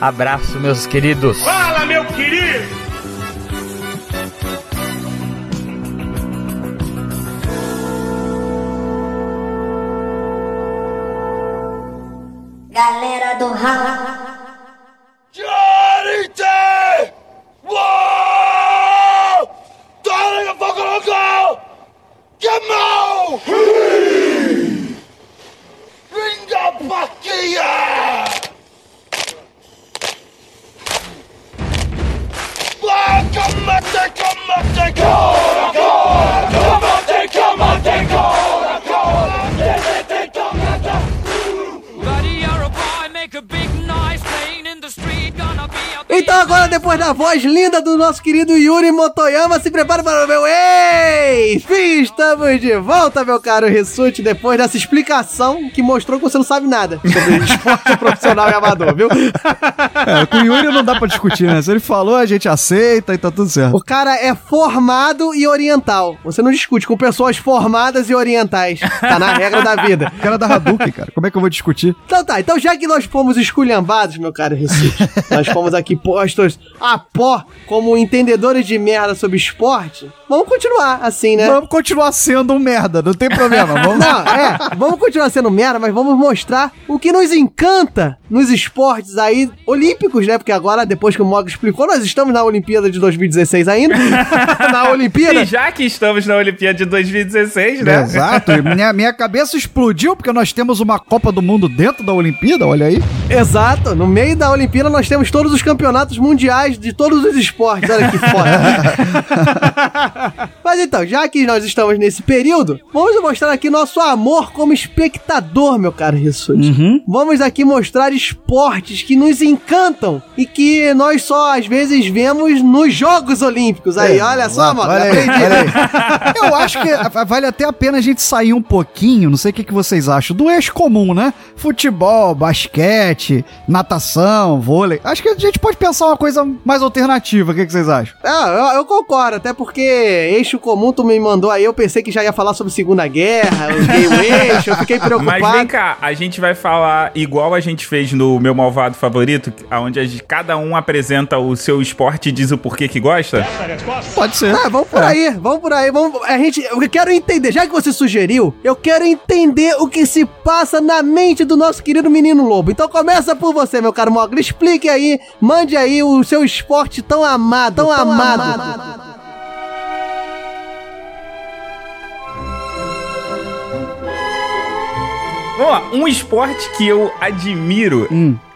Abraço, meus queridos. Fala, meu querido! Galera do Raul. Eskimo! Hey! Ringa Bakia! Black Come, come, come! Agora depois da voz linda do nosso querido Yuri Motoyama, se prepara para o meu Ei! Estamos de volta, meu caro Rissuti, depois dessa explicação que mostrou que você não sabe nada sobre esporte profissional e amador, viu? É, com o Yuri não dá pra discutir, né? Se ele falou, a gente aceita e tá tudo certo. O cara é formado e oriental. Você não discute com pessoas formadas e orientais. Tá na regra da vida. O cara da Hadouken, cara. Como é que eu vou discutir? Então tá, então já que nós fomos esculhambados, meu caro Recife, nós fomos aqui postos a pó como entendedores de merda sobre esporte, vamos continuar assim, né? Vamos continuar sendo um merda, não tem problema. Vamos... Não, é, vamos continuar sendo merda, mas vamos mostrar o que nos encanta nos esportes aí olímpicos, né? Porque agora, depois que o Mog explicou, nós estamos na Olimpíada de 2016 ainda. na Olimpíada. E já que estamos na Olimpíada de 2016, né? Exato, minha, minha cabeça explodiu porque nós temos uma Copa do Mundo dentro da Olimpíada, olha aí. Exato, no meio da Olimpíada nós temos todos os campeonatos mundiais de todos os esportes, olha que foda. Mas então, já que nós estamos nesse período, vamos mostrar aqui nosso amor como espectador, meu caro Rissuti. Vamos aqui mostrar esportes que nos encantam e que nós só às vezes vemos nos Jogos Olímpicos. Aí, É, olha só, mano, olha aí, olha aí. Eu acho que vale até a pena a gente sair um pouquinho, não sei o que, que vocês acham, do eixo comum, né? Futebol, basquete, natação, vôlei. Acho que a gente pode pensar uma coisa mais alternativa. O que, que vocês acham? Ah, eu, eu concordo, até porque eixo comum tu me mandou aí, eu pensei que já ia falar sobre Segunda Guerra, o game eixo, eu fiquei preocupado. Mas vem cá, a gente vai falar igual a gente fez no meu malvado favorito, onde a gente- cada um apresenta o seu esporte e diz o porquê que gosta. Pode ser. Ah, vamos por aí, vamos por aí, vamos. A gente, eu quero entender, já que você sugeriu, eu quero entender o que se passa na mente do nosso querido menino lobo. Então começa por você, meu caro Mogli, explique aí, mande aí o seu esporte tão amado, tão, amado. Vamos lá, um esporte que eu admiro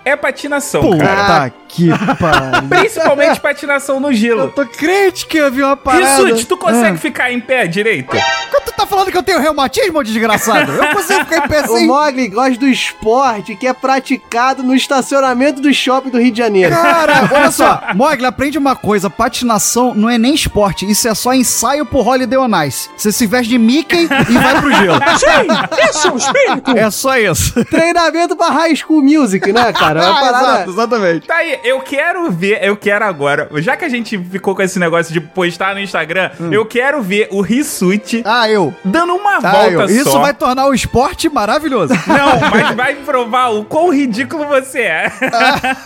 é patinação, Puta cara. Que pariu. Principalmente patinação no gelo. Tô crente que eu vi uma parada. Rissuti, tu consegue Ah. ficar em pé direito? Tu tá falando que eu tenho reumatismo, desgraçado? Eu consigo ficar em pé O sem... Mogli gosta do esporte que é praticado no estacionamento do shopping do Rio de Janeiro. Cara, olha só, Mogli, aprende uma coisa: patinação não é nem esporte, isso é só ensaio pro Holiday on Ice. Você se veste de Mickey e vai pro gelo. Sim, esse é o espírito. É só isso. Treinamento pra High School Music, né, cara? É uma Ah, parada... exato, exatamente. Tá aí, eu quero ver, eu quero agora, já que a gente ficou com esse negócio de postar no Instagram, eu quero ver o Rissuti Ah, eu. dando uma Ah, volta eu. Isso só. vai tornar o esporte maravilhoso. Não, mas vai provar o quão ridículo você é.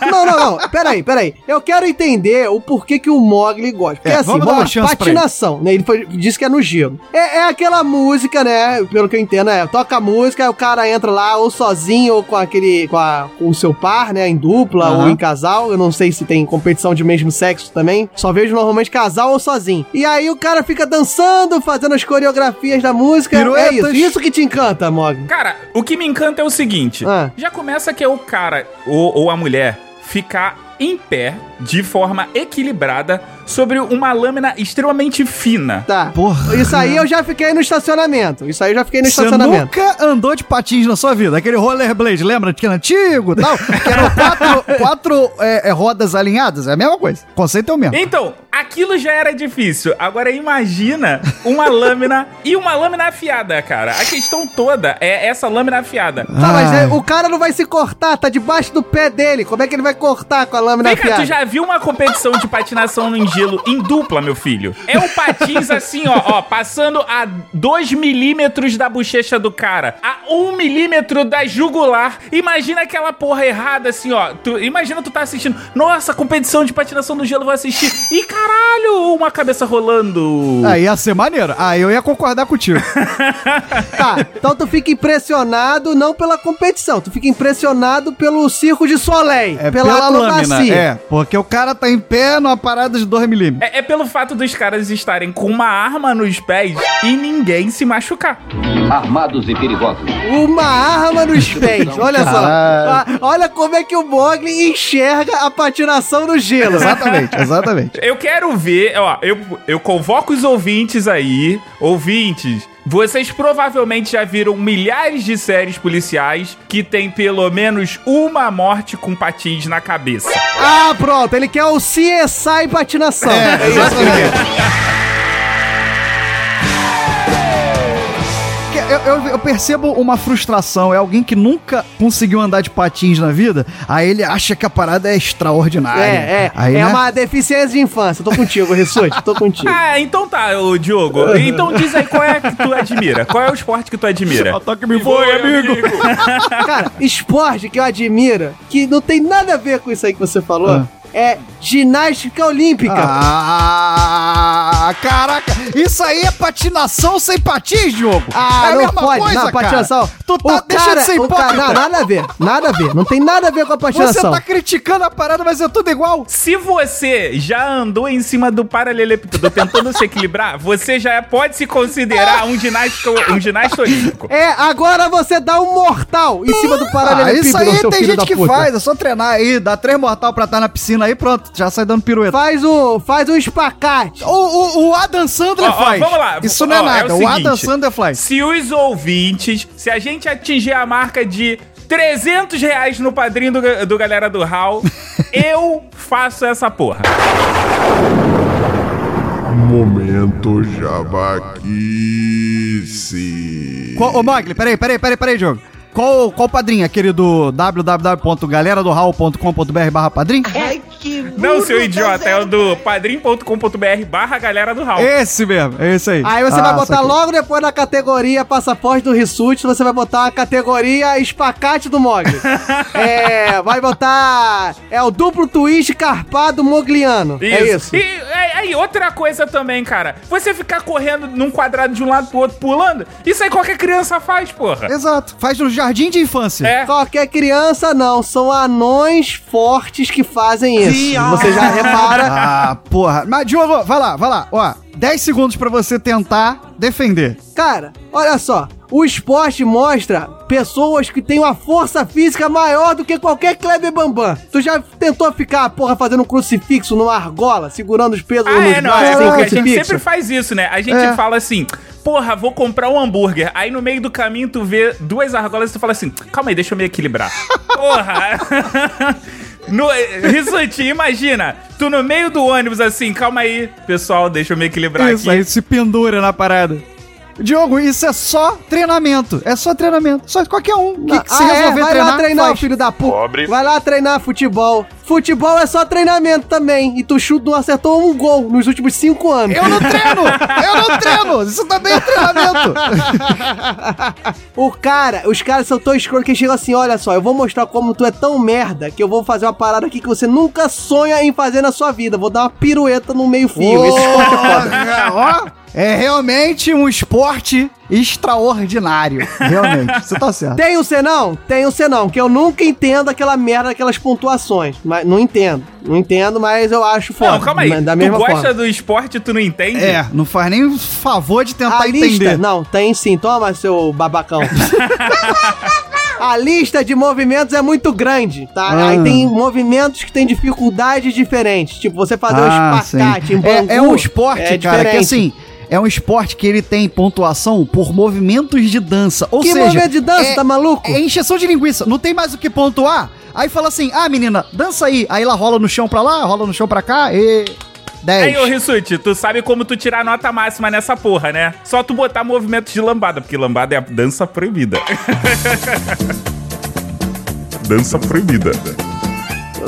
Não, não, não. Peraí, peraí. Eu quero entender o porquê que o Mogli gosta. Porque É, assim, vamos vamos, dar uma lá, chance pra patinação, né? Ele foi, disse que é no gelo. É, é aquela música, né? Pelo que eu entendo, é toca a música, aí o cara entra lá ou sozinho ou com aquele. com, a- com o seu par, né? Em dupla Aham. ou em casal. Eu não sei se tem competição de mesmo sexo também. Só vejo normalmente casal ou sozinho. E aí o cara fica dançando, fazendo as coreografias da música. É Piruetas. isso. Isso que te encanta, Mogli. Cara, o que me encanta é o seguinte: Ah. já começa que é o cara ou, ou a mulher ficar em pé de forma equilibrada sobre uma lâmina extremamente fina. Tá. Porra. Isso aí eu já fiquei no estacionamento. Isso aí eu já fiquei no Você estacionamento. nunca andou de patins na sua vida? Aquele rollerblade, lembra que era antigo e tal? Que eram quatro, quatro é, é, rodas alinhadas? É a mesma coisa. O conceito é o mesmo. Então, aquilo já era difícil. Agora imagina uma lâmina e uma lâmina afiada, cara. A questão toda é essa lâmina afiada. Tá, mas é, o cara não vai se cortar, tá debaixo do pé dele. Como é que ele vai cortar com a lâmina Vem cá, afiada? tu já viu uma competição de patinação em gelo em dupla, meu filho? É o patins assim, ó, ó, passando a 2 milímetros da bochecha do cara, a 1 milímetro da jugular. Imagina aquela porra errada assim, ó. Tu, imagina tu tá assistindo, nossa, competição de patinação no gelo, vou assistir. E caralho, uma cabeça rolando. Ah, ia ser maneiro. Ah, eu ia concordar contigo. Tá, então tu fica impressionado não pela competição, tu fica impressionado pelo circo de Soleil, É pela, pela, lâmina. É, porque o cara tá em pé numa parada de 2 É, é pelo fato dos caras estarem com uma arma nos pés e ninguém se machucar. Armados e perigosos. Uma arma nos pés, olha só. Ah, olha como é que o Mogli enxerga a patinação no gelo. Exatamente, exatamente. Eu quero ver, ó, eu, eu convoco os ouvintes aí, ouvintes, Vocês provavelmente já viram milhares de séries policiais que tem pelo menos uma morte com patins na cabeça. Ah, pronto, ele quer o CSI patinação. É, isso Eu, eu- eu percebo uma frustração. É alguém que nunca conseguiu andar de patins na vida, aí ele acha que a parada é extraordinária. É, é. Aí, é né? uma deficiência de infância. Tô contigo, Rissuti, tô contigo. Ah, então tá, ô Diogo. Então diz aí qual é que tu admira. Qual é o esporte que tu admira? Ataque me foi, amigo. Cara, esporte que eu admiro, que não tem nada a ver com isso aí que você falou, Ah. É ginástica olímpica. Ah, caraca. Isso aí é patinação sem patins, Diogo. Ah, é a não mesma pode. coisa, não, cara. patinação. Tu tá O deixando cara- de ser cara- hipócrita. não, nada a ver. Nada a ver. Não tem nada a ver com a Você patinação. tá criticando a parada, mas é tudo igual. Se você já andou em cima do paralelepípedo tentando se equilibrar, você já é- pode se considerar um ginasta, um ginasta olímpico. É, agora você dá um mortal em cima do Ah, paralelepípedo, isso aí seu tem filho gente da que puta. faz, é só treinar aí, dá três mortal pra estar na piscina aí, pronto, já sai dando pirueta. Faz um, faz um espacate. O, o, o Adam Sandler Ó, ó, faz. vamos lá. Isso não é nada, o, seguinte, Adam Sandler faz. Se os ouvintes, se a gente atingir a marca de 300 reais no padrinho do, do Galera do Hall, eu faço essa porra. Momento Jabaquice. Qual, ô, Mogli, peraí, peraí, peraí, peraí, Diogo. Qual, qual padrinho? Aquele do www.galeradohall.com.br barra padrinho? Não, seu idiota, é o do padrim.com.br barra Galera do Hall. Esse mesmo, é esse aí. Aí você Ah, vai botar saquei. logo depois na categoria passaporte do Rissuti, você vai botar a categoria espacate do Mogli. é, vai botar é o duplo twist carpado mogliano. É isso. E é, aí, outra coisa também, cara. Você ficar correndo num quadrado de um lado pro outro pulando, isso aí qualquer criança faz, porra. Exato, faz no jardim de infância. É. Qualquer criança não, são anões fortes que fazem isso. Você já repara. Ah, porra. Mas, Diogo, vai lá, vai lá. Ó, 10 segundos pra você tentar defender. Cara, olha só. O esporte mostra pessoas que têm uma força física maior do que qualquer Kleber Bambam. Tu já tentou ficar, porra, fazendo um crucifixo numa argola, segurando os pesos Ah, nos é, não, braços é porque a gente sempre faz isso, né? A gente É. fala assim, porra, vou comprar um hambúrguer. Aí no meio do caminho tu vê duas argolas e tu fala assim, calma aí, deixa eu me equilibrar. porra! No, Rissuti, imagina, tu no meio do ônibus assim, calma aí, pessoal, deixa eu me equilibrar Isso aqui. aí se pendura na parada. Diogo, isso é só treinamento. É só treinamento. Só qualquer um que, que se Ah, é? resolver vai treinar, lá treinar, faz. filho da puta. Pobre. Vai lá treinar futebol. Futebol é só treinamento também. E tu chuta não acertou um gol nos últimos cinco anos. Eu não treino! Eu não treino! Isso também é treinamento! O cara, os caras são tão escrotos que chegam assim: olha só, eu vou mostrar como tu é tão merda que eu vou fazer uma parada aqui que você nunca sonha em fazer na sua vida. Vou dar uma pirueta no meio-fio. Esse esporte é foda. É realmente um esporte extraordinário. Realmente, você tá certo. Tem o senão? Tem o senão, que eu nunca entendo aquela merda, aquelas pontuações. Mas não entendo. Não entendo, mas eu acho foda. Não, calma aí, Da tu mesma gosta forma. do esporte e tu não entende? É, não faz nem o favor de tentar A lista, entender. não, tem sim. Toma, seu babacão. A lista de movimentos é muito grande, tá? Ah. Aí tem movimentos que tem dificuldades diferentes. Tipo, você fazer um Ah, espacate sim. em bangu. é, é um esporte, é cara, que diferente. assim. É um esporte que ele tem pontuação por movimentos de dança. Ou Que seja, movimento de dança, é, tá maluco? É encheção de linguiça. Não tem mais o que pontuar. Aí fala assim: ah, menina, dança aí. Aí ela rola no chão pra lá, rola no chão pra cá e. 10. Aí, ô Rissuti, tu sabe como tu tirar nota máxima nessa porra, né? Só tu botar movimentos de lambada, porque lambada é a dança proibida. dança proibida.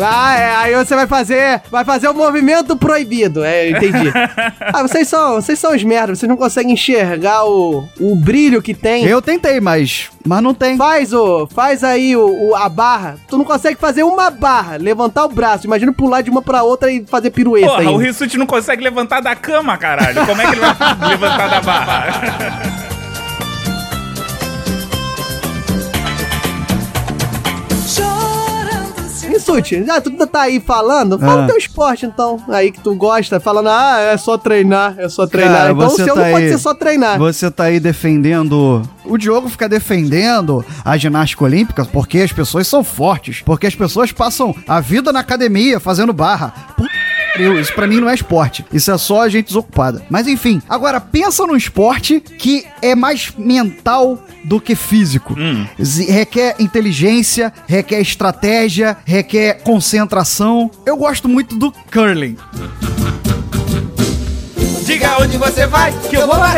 Ah, é, aí você vai fazer, vai fazer o movimento proibido. É, entendi. ah, vocês são, vocês são os merdas, vocês não conseguem enxergar o, o brilho que tem. Eu tentei, mas. Mas não tem. Faz o, faz aí o, o- a barra. Tu não consegue fazer uma barra, levantar o braço. Imagina pular de uma pra outra e fazer pirueta Porra, aí. o Rissuti não consegue levantar da cama, caralho. Como é que ele vai levantar da barra? Rissuti, já tu tá aí falando, fala Ah. teu esporte então, aí que tu gosta, falando, ah, é só treinar, é só treinar. Cara, então o seu tá não pode aí- ser só treinar. Você tá aí defendendo. O Diogo fica defendendo a ginástica olímpica porque as pessoas são fortes. Porque as pessoas passam a vida na academia fazendo barra. Puta Eu- Isso pra mim não é esporte. Isso é só gente desocupada. Mas enfim, agora pensa num esporte que é mais mental do que físico. Z- Requer inteligência, requer estratégia, requer concentração. Eu gosto muito do curling. Diga onde você vai, que eu vou lá.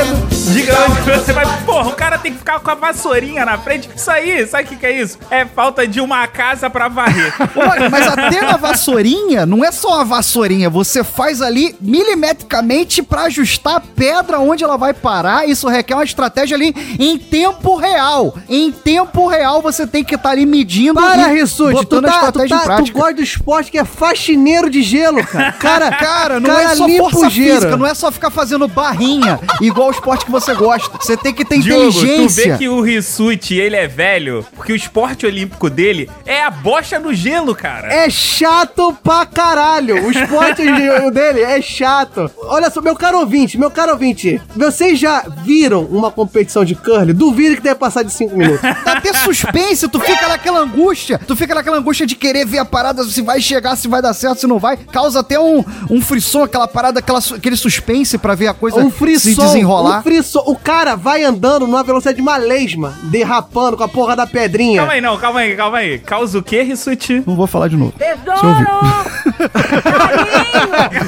Diga onde você vai. Porra, o cara tem que ficar com a vassourinha na frente. Isso aí, sabe o que, que é isso? É falta de uma casa pra varrer. Olha, mas até na vassourinha, não é só a vassourinha, você faz ali milimetricamente pra ajustar a pedra onde ela vai parar. Isso requer uma estratégia ali em tempo real. Em tempo real você tem que estar ali medindo Para, Rissuti, tu, a tá, tu, tá, tu gosta do esporte que é faxineiro de gelo, cara. Cara, Cara, não cara é só força gelo. física, não é só ficar fazendo barrinha igual o esporte que você gosta. Você tem que ter Diogo, tu inteligência. vê que o Rissuti, ele é velho, porque o esporte olímpico dele é a bocha no gelo, cara. É chato pra caralho. O esporte de- dele é chato. Olha só, meu caro ouvinte, meu caro ouvinte, vocês já viram uma competição de curling? Duvido que tenha passado de 5 minutos. Dá até suspense, tu fica naquela angústia, tu fica naquela angústia de querer ver a parada, se vai chegar, se vai dar certo, se não vai. Causa até um, um frisson, aquela parada, aquela, aquele suspense pra ver a coisa Um se frisson, desenrolar. um frisson. O cara vai andando numa velocidade de uma lesma, derrapando com a porra da pedrinha. Calma aí, não, calma aí, calma aí. Causa o quê, Rissuti? Não vou falar de novo.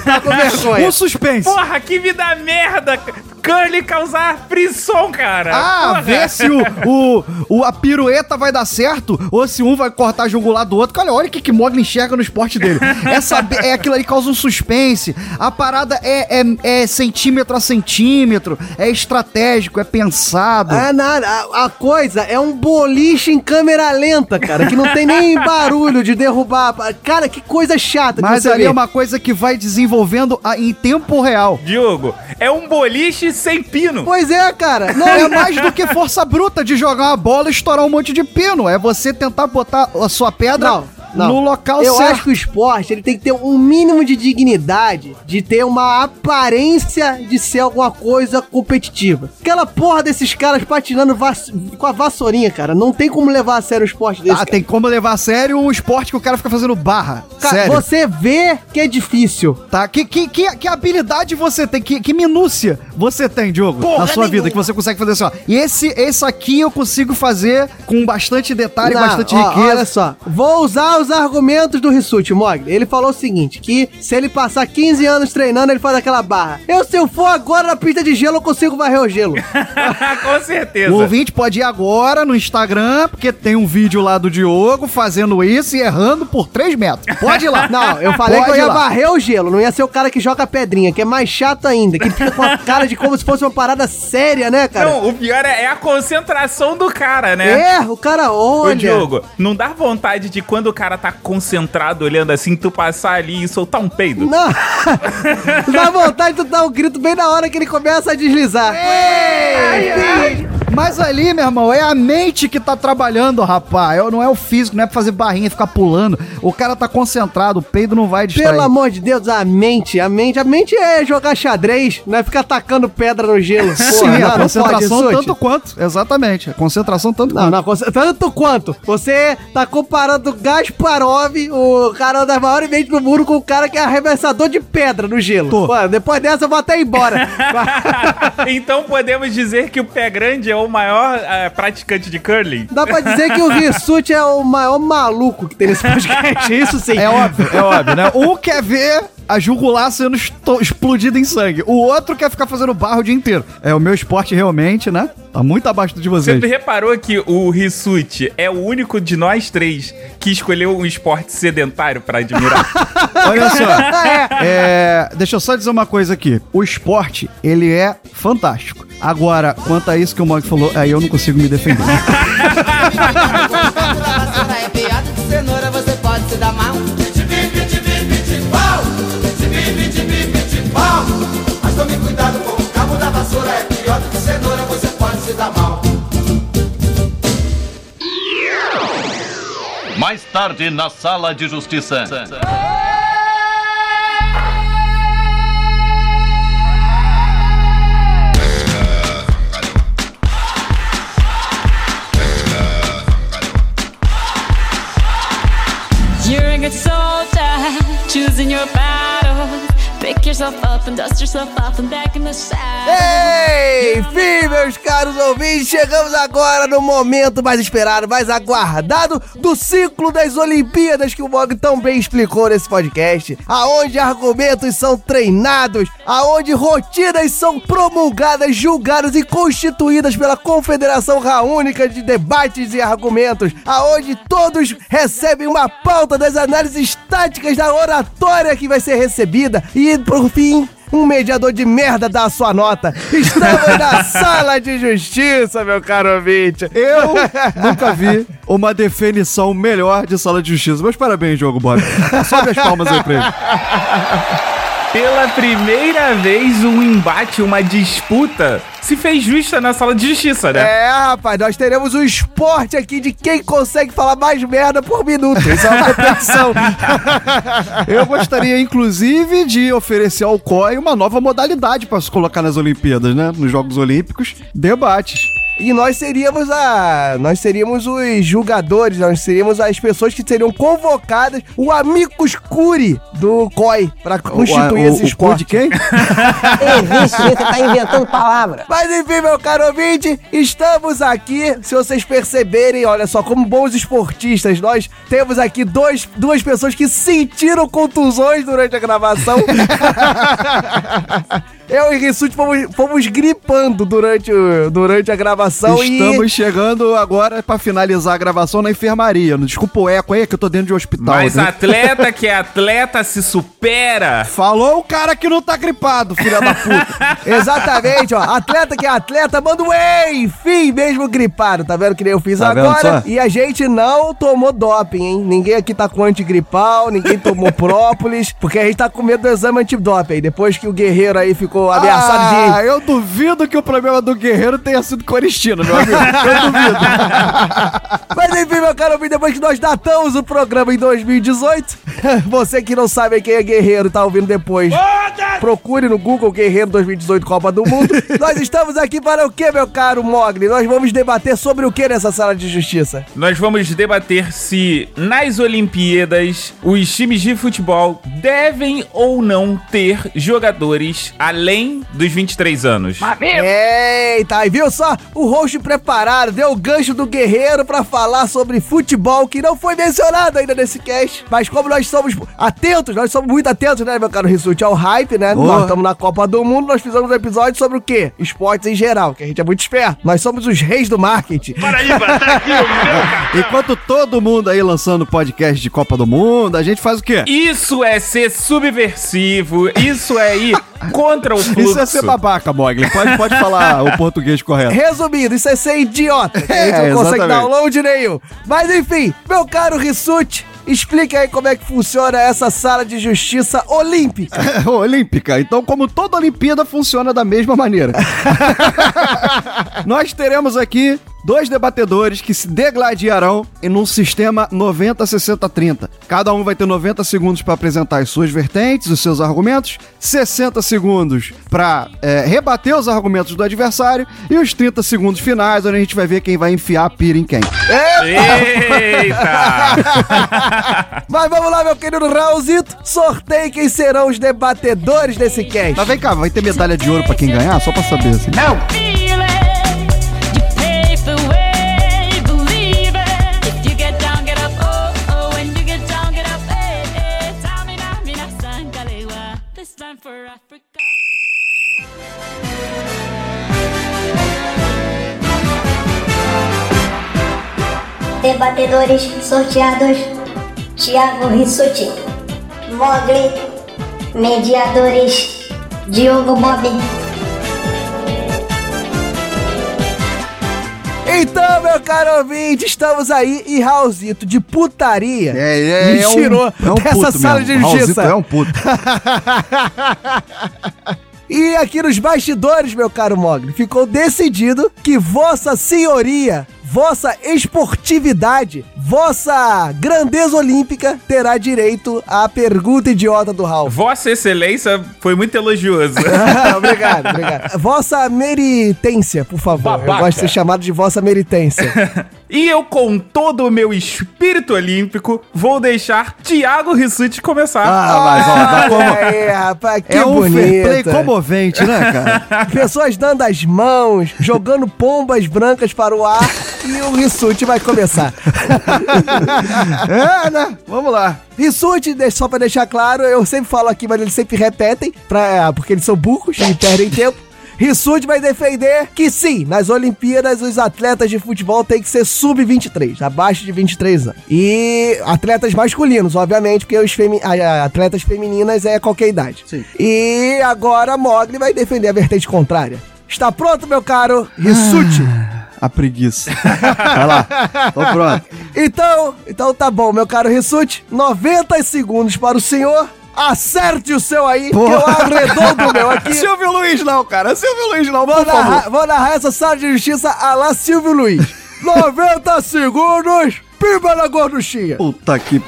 Tá com vergonha. Um suspense. Porra, que vida merda! Curly causar frisson, cara. Ah, Porra. vê se o, o, o- a pirueta vai dar certo ou se um vai cortar a jugular do outro. Olha, olha o que, que Mogli enxerga no esporte dele. É, saber, é aquilo ali que causa um suspense. A parada é, é, é centímetro a centímetro, é estratégico, é pensado. É nada, a, a coisa é um boliche em câmera lenta, cara, que não tem nem barulho de derrubar. Cara, que coisa chata Mas ali é uma coisa que vai desenvolvendo a- em tempo real. Diogo, é um boliche sem pino. Pois é, cara. Não, É mais do que força bruta de jogar uma bola e estourar um monte de pino. É você tentar botar a sua pedra Não, não. no local Eu certo. acho que o esporte ele tem que ter um mínimo de dignidade, de ter uma aparência de ser alguma coisa competitiva. Aquela porra desses caras patinando vas- com a vassourinha, cara, não tem como levar a sério o esporte desse. Ah, tem como levar a sério um esporte que o cara fica fazendo barra. Cara, sério. você vê que é difícil. Tá? Que, que, que, que habilidade você tem? Que, que minúcia você tem, Diogo? Porra na sua vida, nenhuma. que você consegue fazer assim, ó. E esse, esse aqui eu consigo fazer com bastante detalhe, Não, bastante ó, riqueza. Olha só, vou usar os argumentos do Rissuti, Mogli. Ele falou o seguinte, que se ele passar 15 anos treinando, ele faz aquela barra. Eu, se eu for agora na pista de gelo, eu consigo varrer o gelo. Com certeza. O ouvinte pode ir agora no Instagram, porque tem um vídeo lá do Diogo fazendo isso e errando por 3 metros. Pode ir lá. Não, eu falei Pode que eu ia lá. varrer o gelo, não ia ser o cara que joga pedrinha, que é mais chato ainda, que fica com a cara de como se fosse uma parada séria, né, cara? Não, o pior é, é a concentração do cara, né? É, o cara Ô, olha. Diogo, não dá vontade de quando o cara tá concentrado olhando assim, tu passar ali e soltar um peido? Não. Dá vontade de tu dar um grito bem na hora que ele começa a deslizar. Mas ali, meu irmão, é a mente que tá trabalhando, rapaz. É- Não é o físico, não é pra fazer barrinha, ficar pulando. O cara tá concentrado, o peido não vai distrair. Pelo amor de Deus, a mente, a mente, a mente é jogar xadrez, não é ficar tacando pedra no gelo. Sim, Porra, a não, não concentração pode, tanto quanto. Exatamente. A concentração tanto Não, quanto. não, conce- tanto quanto. Você tá comparando Gasparov, o cara das maiores mentes do mundo, com o cara que é arremessador de pedra no gelo. Pô, depois dessa eu vou até ir embora. então podemos dizer que o pé grande é o maior eh, praticante de curling? Dá pra dizer que o Rissuti é o maior maluco que tem nesse podcast, isso sim. É óbvio, é óbvio, né? Um quer ver a jugular sendo explodida em sangue. O outro quer ficar fazendo barro o dia inteiro. É, o meu esporte realmente, né? Tá muito abaixo de Você vocês. reparou que o Rissuti é o único de nós três que escolheu um esporte sedentário pra admirar? Olha só. É, deixa eu só dizer uma coisa aqui. O esporte, ele é fantástico. Agora, quanto a isso que o Mog falou, aí eu não consigo me defender. vassoura, é pior do que cenoura, você pode se dar mal. Mais tarde na Sala de Justiça. You're a good soldier, choosing your battle. Saddle. Enfim, meus caros ouvintes, chegamos agora no momento mais esperado, mais aguardado do ciclo das Olimpíadas que o Mog tão bem explicou nesse podcast. Aonde argumentos são treinados, aonde rotinas são promulgadas, julgadas e constituídas pela Confederação Raúnica de Debates e Argumentos, aonde todos recebem uma pauta das análises táticas da oratória que vai ser recebida e, por fim, um mediador de merda dá a sua nota. Estamos na sala de justiça, meu caro ouvinte. Eu nunca vi uma definição melhor de sala de justiça. Meus parabéns, Diogo Bob. Sobe as palmas aí pra ele. Pela primeira vez, um embate, uma disputa se fez justa na sala de justiça, né? É, rapaz, nós teremos um esporte aqui de quem consegue falar mais merda por minuto. Isso é uma competição. Eu gostaria, inclusive, de oferecer ao COI uma nova modalidade para se colocar nas Olimpíadas, né? Nos Jogos Olímpicos, debates. E nós seríamos a. Nós seríamos os julgadores, nós seríamos as pessoas que seriam convocadas, o amicus curi do COI, pra constituir o- esse o esporte. de quem? Existe, você tá inventando palavra. Mas enfim, meu caro ouvinte, estamos aqui. Se vocês perceberem, olha só, como bons esportistas, nós temos aqui dois, duas pessoas que sentiram contusões durante a gravação. Eu e Rissuti fomos, fomos gripando durante, o- durante a gravação Estamos e. chegando agora pra finalizar a gravação na enfermaria. Não Desculpa o eco aí, que eu tô dentro de um hospital. Mas né? atleta que é atleta se supera. Falou o cara que não tá gripado, filha da puta. Exatamente, ó. Atleta que é atleta, manda um enfim, mesmo gripado. Tá vendo que nem eu fiz Tá agora? só? E a gente não tomou doping, hein? Ninguém aqui tá com antigripal, ninguém tomou própolis, porque a gente tá com medo do exame antidoping. Depois que o guerreiro aí ficou ameaçado Ah, de. eu duvido que o problema do guerreiro tenha sido coristina, meu amigo. Eu duvido. Mas enfim, meu caro amigo, depois que nós datamos o programa em 2018, você que não sabe quem é guerreiro, tá ouvindo depois. Procure no Google Guerreiro 2018 Copa do Mundo. nós estamos aqui para o que, meu caro Mogli? Nós vamos debater sobre o que nessa sala de justiça? Nós vamos debater se nas Olimpíadas os times de futebol devem ou não ter jogadores além dos 23 anos. Eita, e viu só? O host preparado deu o gancho do guerreiro pra falar sobre futebol que não foi mencionado ainda nesse cast. Mas como nós somos atentos, nós somos muito atentos, né, meu caro Rissuti, ao hype, né? Oh. Nós estamos na Copa do Mundo, nós fizemos um episódio sobre o quê? Esportes em geral, que a gente é muito esperto. Nós somos os reis do marketing. Paraíba, tá aqui o meu Enquanto todo mundo aí lançando podcast de Copa do Mundo, a gente faz o quê? Isso é ser subversivo, isso é ir contra o fluxo. Isso é ser babaca, Mogli. Pode, pode falar o português correto. Resumindo, isso é ser idiota. que a gente É, não consegue exatamente. download nenhum. Mas enfim, meu caro Rissuti, explica aí como é que funciona essa sala de justiça olímpica. Olímpica. Então, como toda Olimpíada, funciona da mesma maneira. Nós teremos aqui dois debatedores que se degladiarão em um sistema 90-60-30. Cada um vai ter 90 segundos para apresentar as suas vertentes, os seus argumentos, 60 segundos para rebater os argumentos do adversário e os 30 segundos finais, onde a gente vai ver quem vai enfiar a pira em quem. Eita! Mas vamos lá, meu querido Raulzito. Sorteie quem serão os debatedores desse cast. Mas vem cá, vai ter medalha de ouro para quem ganhar? Só para saber, assim. Não! Debatedores sorteados: Thiago Rissuti, Mogli, mediadores Diogo Bob. Então, meu caro ouvinte, estamos aí e Raulzito de putaria É, é, me é um- tirou é um dessa puto sala mesmo. de Raulzito justiça. é um puto. E aqui nos bastidores, meu caro Mogli, ficou decidido que Vossa Senhoria, Vossa esportividade, Vossa grandeza olímpica terá direito à pergunta idiota do Raul. Vossa Excelência foi muito elogioso. obrigado, obrigado. Vossa meritência, por favor. Eu Babaca. gosto de ser chamado de Vossa meritência. E eu, com todo o meu espírito olímpico, vou deixar Thiago Rissuti começar. Ah, mas ó, dá como... É, rapaz, que É um fair play bonito. comovente, né, cara? Pessoas dando as mãos, jogando pombas brancas para o ar e o Rissuti vai começar. é, né? Vamos lá. Rissuti, só pra deixar claro, eu sempre falo aqui, mas eles sempre repetem, pra, porque eles são burros e perdem tempo. Rissuti vai defender que sim, nas Olimpíadas os atletas de futebol têm que ser sub-23, abaixo de 23 anos. E atletas masculinos, obviamente, porque os femi- atletas femininas é qualquer idade. Sim. E agora Mogli vai defender a vertente contrária. Está pronto, meu caro Rissuti? A preguiça. Vai lá. Tô pronto. Então, então tá bom, meu caro Rissuti. 90 segundos para o senhor. Acerte o seu aí, que eu arredondo o meu aqui. Silvio Luiz não, cara. Silvio Luiz não, Vou narrar, vou narrar essa sala de justiça a lá Silvio Luiz. 90 segundos, pimba na gorduchinha. Puta que...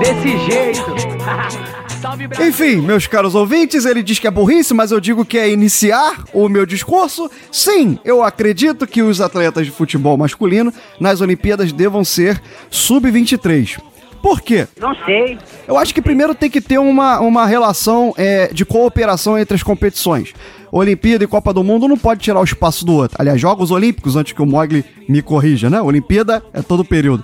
Desse jeito. Enfim, meus caros ouvintes, ele diz que é burrice, mas eu digo que é iniciar o meu discurso. Sim, eu acredito que os atletas de futebol masculino nas Olimpíadas devam ser sub-23. Por quê? Não sei. Eu acho que primeiro tem que ter uma, uma relação é, de cooperação entre as competições. Olimpíada e Copa do Mundo não pode tirar o espaço do outro. Aliás, Jogos Olímpicos, antes que o Mogli me corrija, né? Olimpíada é todo período.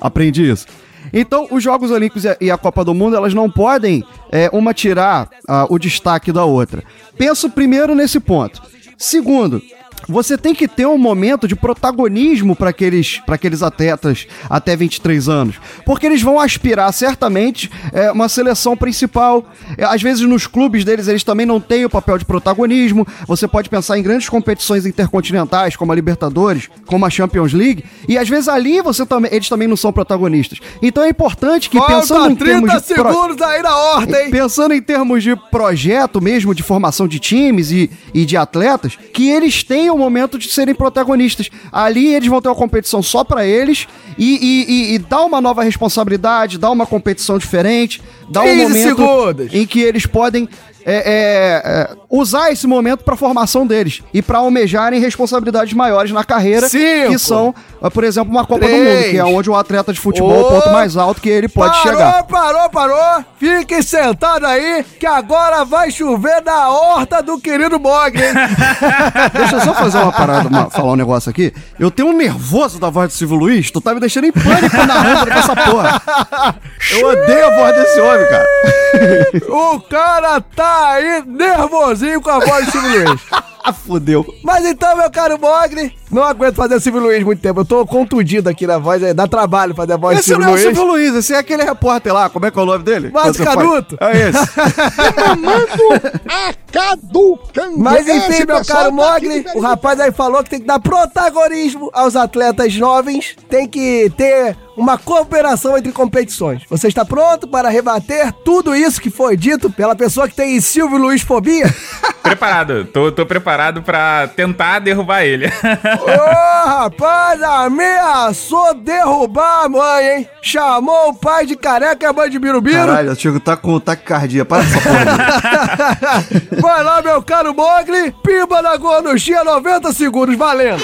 Aprendi isso. Então, os Jogos Olímpicos e a- Copa do Mundo, elas não podem é, uma tirar ah, o destaque da outra. Penso primeiro nesse ponto. Segundo, você tem que ter um momento de protagonismo para aqueles, pra aqueles atletas até 23 anos. Porque eles vão aspirar certamente é, uma seleção principal. É, às vezes nos clubes deles eles também não têm o papel de protagonismo. Você pode pensar em grandes competições intercontinentais, como a Libertadores, como a Champions League. E às vezes ali você também, eles também não são protagonistas. Então é importante que pensando Falta em termos 30 de pro- segundos aí na ordem. Pensando em termos de projeto mesmo, de formação de times e, e de atletas, que eles tenham o momento de serem protagonistas. Ali eles vão ter uma competição só pra eles e, e, e, e dar uma nova responsabilidade, dar uma competição diferente, dar um 15 momento segundos. em que eles podem é, é, é, usar esse momento pra formação deles e pra almejarem responsabilidades maiores na carreira, Cinco. que são, é, por exemplo, uma Copa do Três. Mundo, que é onde o atleta de futebol é o ponto mais alto que ele pode parou, chegar. Parou, parou, Fique sentado aí, que agora vai chover na horta do querido hein? Deixa eu só fazer uma parada, uma- falar um negócio aqui. Eu tenho um nervoso da voz do Silvio Luiz, tu tá me deixando em pânico narrando com essa porra. Eu odeio a voz desse homem, cara. o cara tá aí nervosinho com a voz do Silvio Luiz. Ah, fodeu. Mas então, meu caro Mogli, não aguento fazer o Silvio Luiz muito tempo. Eu tô contundido aqui na voz, é, dá trabalho fazer a voz do Esse Silvio não é o Luiz. Silvio Luiz, esse é aquele repórter lá, como é que é o nome dele? Márcio Canuto. É esse. a caducando. Mas enfim, Esse meu caro tá Mogli, o rapaz aí falou que tem que dar protagonismo aos atletas jovens, tem que ter uma cooperação entre competições. Você está pronto para rebater tudo isso que foi dito pela pessoa que tem Silvio Luiz fobia? Preparado. Tô, tô preparado pra tentar derrubar ele. Ô, rapaz, ameaçou derrubar a mãe, hein? Chamou o pai de careca e a mãe de birubiru. Caralho, o Chico tá com taquicardia, para essa porra. Vai lá, meu caro Mogli, pimba na gorduchinha, 90 segundos, valendo.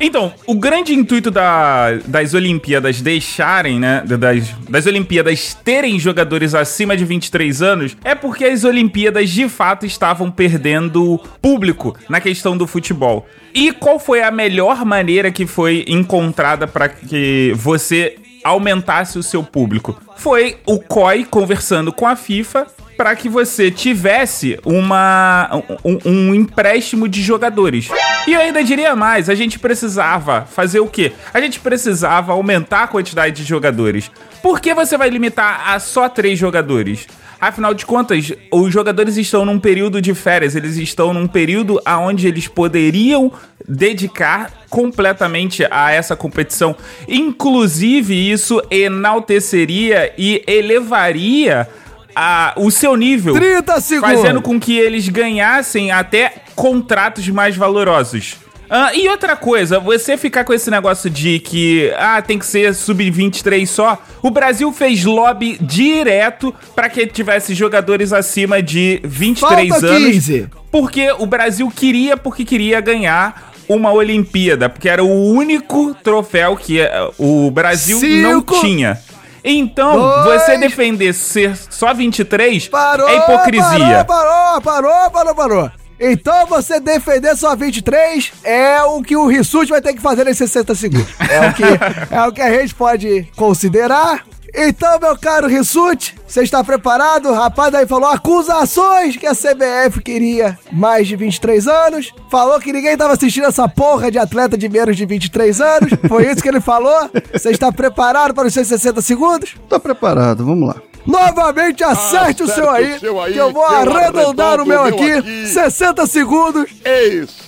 Então, o grande intuito da- das Olimpíadas deixarem, né? Das, das Olimpíadas terem jogadores acima de 23 anos é porque as Olimpíadas de fato estavam perdendo público na questão do futebol. E qual foi a melhor maneira que foi encontrada para que você aumentasse o seu público? Foi o COI conversando com a FIFA para que você tivesse uma, um, um empréstimo de jogadores. E eu ainda diria mais, a gente precisava fazer o quê? A gente precisava aumentar a quantidade de jogadores. Por que você vai limitar a só três jogadores? Afinal de contas, os jogadores estão num período de férias, eles estão num período aonde eles poderiam dedicar completamente a essa competição. Inclusive, isso enalteceria e elevaria a, o seu nível. 30 segundos. Fazendo com que eles ganhassem até contratos mais valorosos. Ah, e outra coisa, você ficar com esse negócio de que ah, tem que ser sub-23 só. O Brasil fez lobby direto para que tivesse jogadores acima de 23 Falta anos. 15. Porque o Brasil queria, porque queria ganhar uma Olimpíada, porque era o único troféu que eh, o Brasil não Cinco. tinha. Então, Dois. você defender ser só 23 Parou, é hipocrisia. Parou, parou, parou, parou, parou. Então você defender só 23 é o que o Rissuti vai ter que fazer nesses 60 segundos. É o que, é o que a gente pode considerar. Então, meu caro Rissuti, você está preparado? O rapaz aí falou acusações que a CBF queria mais de 23 anos. Falou que ninguém tava assistindo essa porra de atleta de menos de 23 anos. Foi isso que ele falou? Você está preparado para os seus 60 segundos? Tô preparado, vamos lá. Novamente acerte o seu aí, o seu aí, que eu vou que eu arredondar o meu meu aqui. aqui. 60 segundos.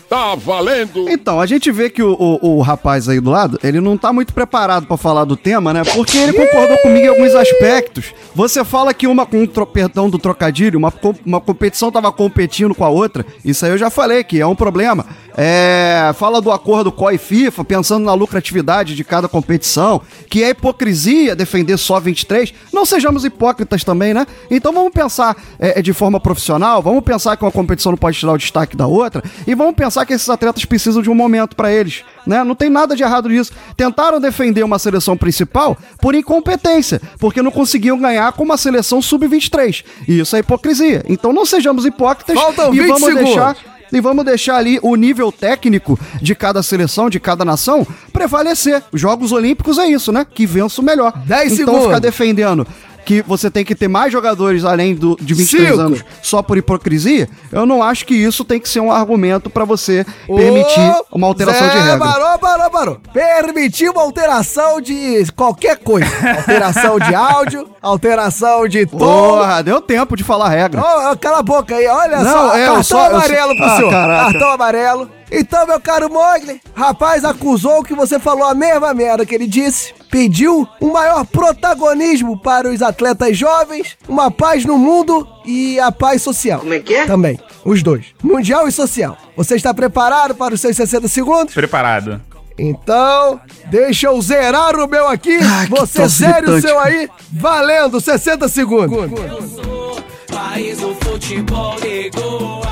Está valendo. Então, a gente vê que o, o- o rapaz aí do lado, ele não tá muito preparado pra falar do tema, né? Porque ele concordou comigo em alguns aspectos. Você fala que uma, com tro, perdão do trocadilho, uma, uma competição tava competindo com a outra. Isso aí eu já falei que é um problema. É, fala do acordo COI FIFA, pensando na lucratividade de cada competição, que é hipocrisia defender só 23. Não sejamos hipócritas também, né? Então vamos pensar é, de forma profissional, vamos pensar que uma competição não pode tirar o destaque da outra, e vamos pensar que esses atletas precisam de um momento pra eles, né? Não tem nada de errado nisso. Tentaram defender uma seleção principal por incompetência, porque não conseguiam ganhar com uma seleção sub-23. E isso é hipocrisia. Então não sejamos hipócritas Faltam e 20 vamos segundos. deixar e vamos deixar ali o nível técnico de cada seleção, de cada nação, prevalecer. Os Jogos Olímpicos é isso, né? Que vença o melhor. 10 então segundos. ficar defendendo que você tem que ter mais jogadores além do, de 23 Cinco. anos só por hipocrisia, eu não acho que isso tem que ser um argumento pra você permitir uma alteração de Zé, regra. Parou, parou, parou. Permitir uma alteração de qualquer coisa. alteração de áudio, alteração de tom. Porra, deu tempo de falar regra. Ô, cala a boca aí, olha Não, só, é, eu cartão só- amarelo só- pro Ah, senhor. caraca. Cartão amarelo. Então, meu caro Mogli, rapaz acusou que você falou a mesma merda que ele disse. Pediu um maior protagonismo para os atletas jovens, uma paz no mundo e a paz social. Como é que é? Também, os dois. Mundial e social. Você está preparado para os seus 60 segundos? Preparado. Então, deixa eu zerar o meu aqui. Você troço zere o seu aí. Valendo, 60 segundos.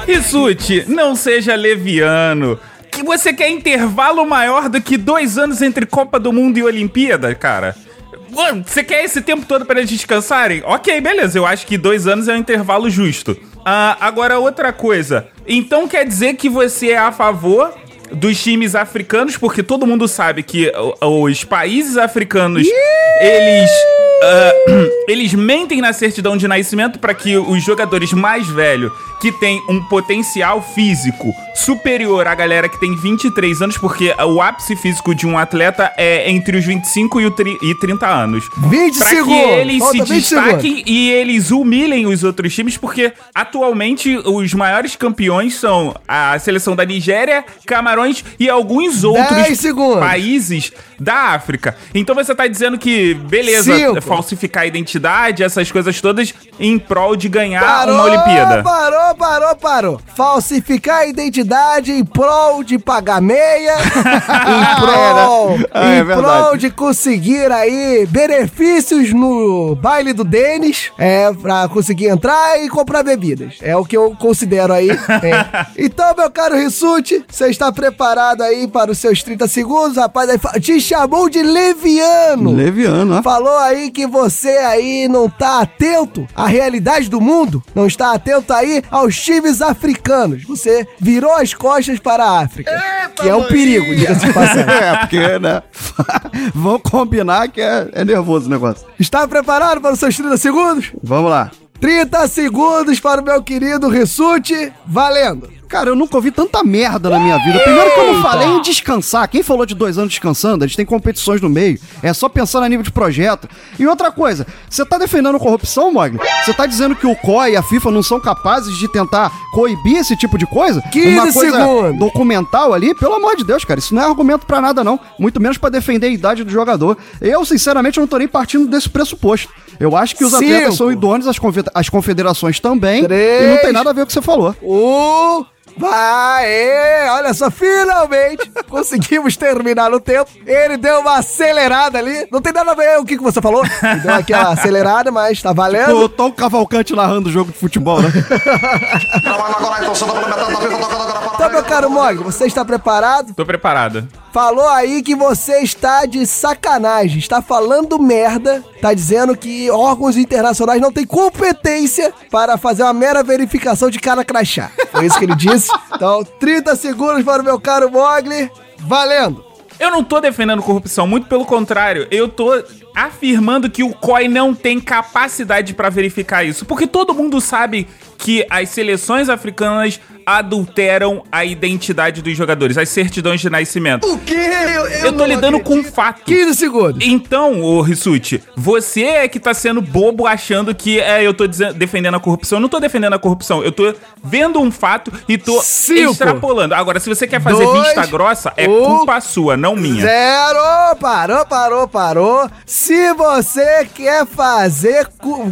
Rissuti, não seja leviano. Que você quer intervalo maior do que dois anos entre Copa do Mundo e Olimpíada, cara? Você quer esse tempo todo para eles descansarem? Ok, beleza. Eu acho que dois anos é um intervalo justo. Ah, agora, outra coisa. Então quer dizer que você é a favor dos times africanos? Porque todo mundo sabe que os países africanos, eles... ah, eles mentem na certidão de nascimento para que os jogadores mais velhos, que tem um potencial físico superior à galera que tem 23 anos, porque o ápice físico de um atleta é entre os 25 e, o tri- e 30 anos. 20 Pra segundos. que eles Falta se 20 destaquem e eles humilhem os outros times, porque atualmente os maiores campeões são a seleção da Nigéria, Camarões e alguns outros segundos. países da África. Então você tá dizendo que, beleza, Cinco. falsificar a identidade, essas coisas todas, em prol de ganhar Parou, uma Olimpíada. parou, parou, parou. Falsificar a identidade em prol de pagar meia, em prol, Ah, é em prol de conseguir aí benefícios no baile do Denis, é, pra conseguir entrar e comprar bebidas. É o que eu considero aí. é. Então, meu caro Rissuti, você está preparado aí para os seus 30 segundos? Rapaz, te chamou de leviano. Leviano, ó. Falou aí que você aí não tá atento à realidade do mundo, não está atento aí aos times africanos. Você virou as costas para a África, que é um perigo, diga-se de passagem. É, porque, né? Vamos combinar que é, é nervoso o negócio. Está preparado para os seus 30 segundos? Vamos lá. 30 segundos para o meu querido Rissuti, valendo. Cara, eu nunca ouvi tanta merda na minha vida. Primeiro que eu não falei em descansar. Quem falou de dois anos descansando? Eles têm competições no meio. É só pensar a nível de projeto. E outra coisa, você tá defendendo corrupção, Mogli? Você tá dizendo que o COI e a FIFA não são capazes de tentar coibir esse tipo de coisa? 15 Uma coisa segundos. documental ali? Pelo amor de Deus, cara, isso não é argumento pra nada, não. Muito menos pra defender a idade do jogador. Eu, sinceramente, não tô nem partindo desse pressuposto. Eu acho que os Cinco. atletas são idôneos, as, as confederações também. Três. E não tem nada a ver com o que você falou. Um. Vai, olha só, finalmente conseguimos terminar no tempo. Ele deu uma acelerada ali. Não tem nada a ver o que, que você falou. Ele deu aquela acelerada, mas tá valendo. O Tom Cavalcante narrando o jogo de futebol, né? Então, meu caro Mog, você está preparado? Tô preparado. Falou aí que você está de sacanagem, está falando merda, tá dizendo que órgãos internacionais não têm competência para fazer uma mera verificação de cara crachá. Foi isso que ele disse. Então, 30 segundos para o meu caro Mogli. Valendo! Eu não tô defendendo corrupção, muito pelo contrário. Eu tô afirmando que o COI não tem capacidade pra verificar isso. Porque todo mundo sabe que as seleções africanas adulteram a identidade dos jogadores, as certidões de nascimento. O quê? Eu, Eu, tô lidando com um fato. 15 segundos. Então, ô Rissuti, você é que tá sendo bobo achando que é, eu tô dizen- defendendo a corrupção. Eu não tô defendendo a corrupção, eu tô vendo um fato e tô Cinco. extrapolando. Agora, se você quer fazer Dois. vista grossa, é Um. culpa sua, não minha. Zero! Parou, parou, parou. Se você quer fazer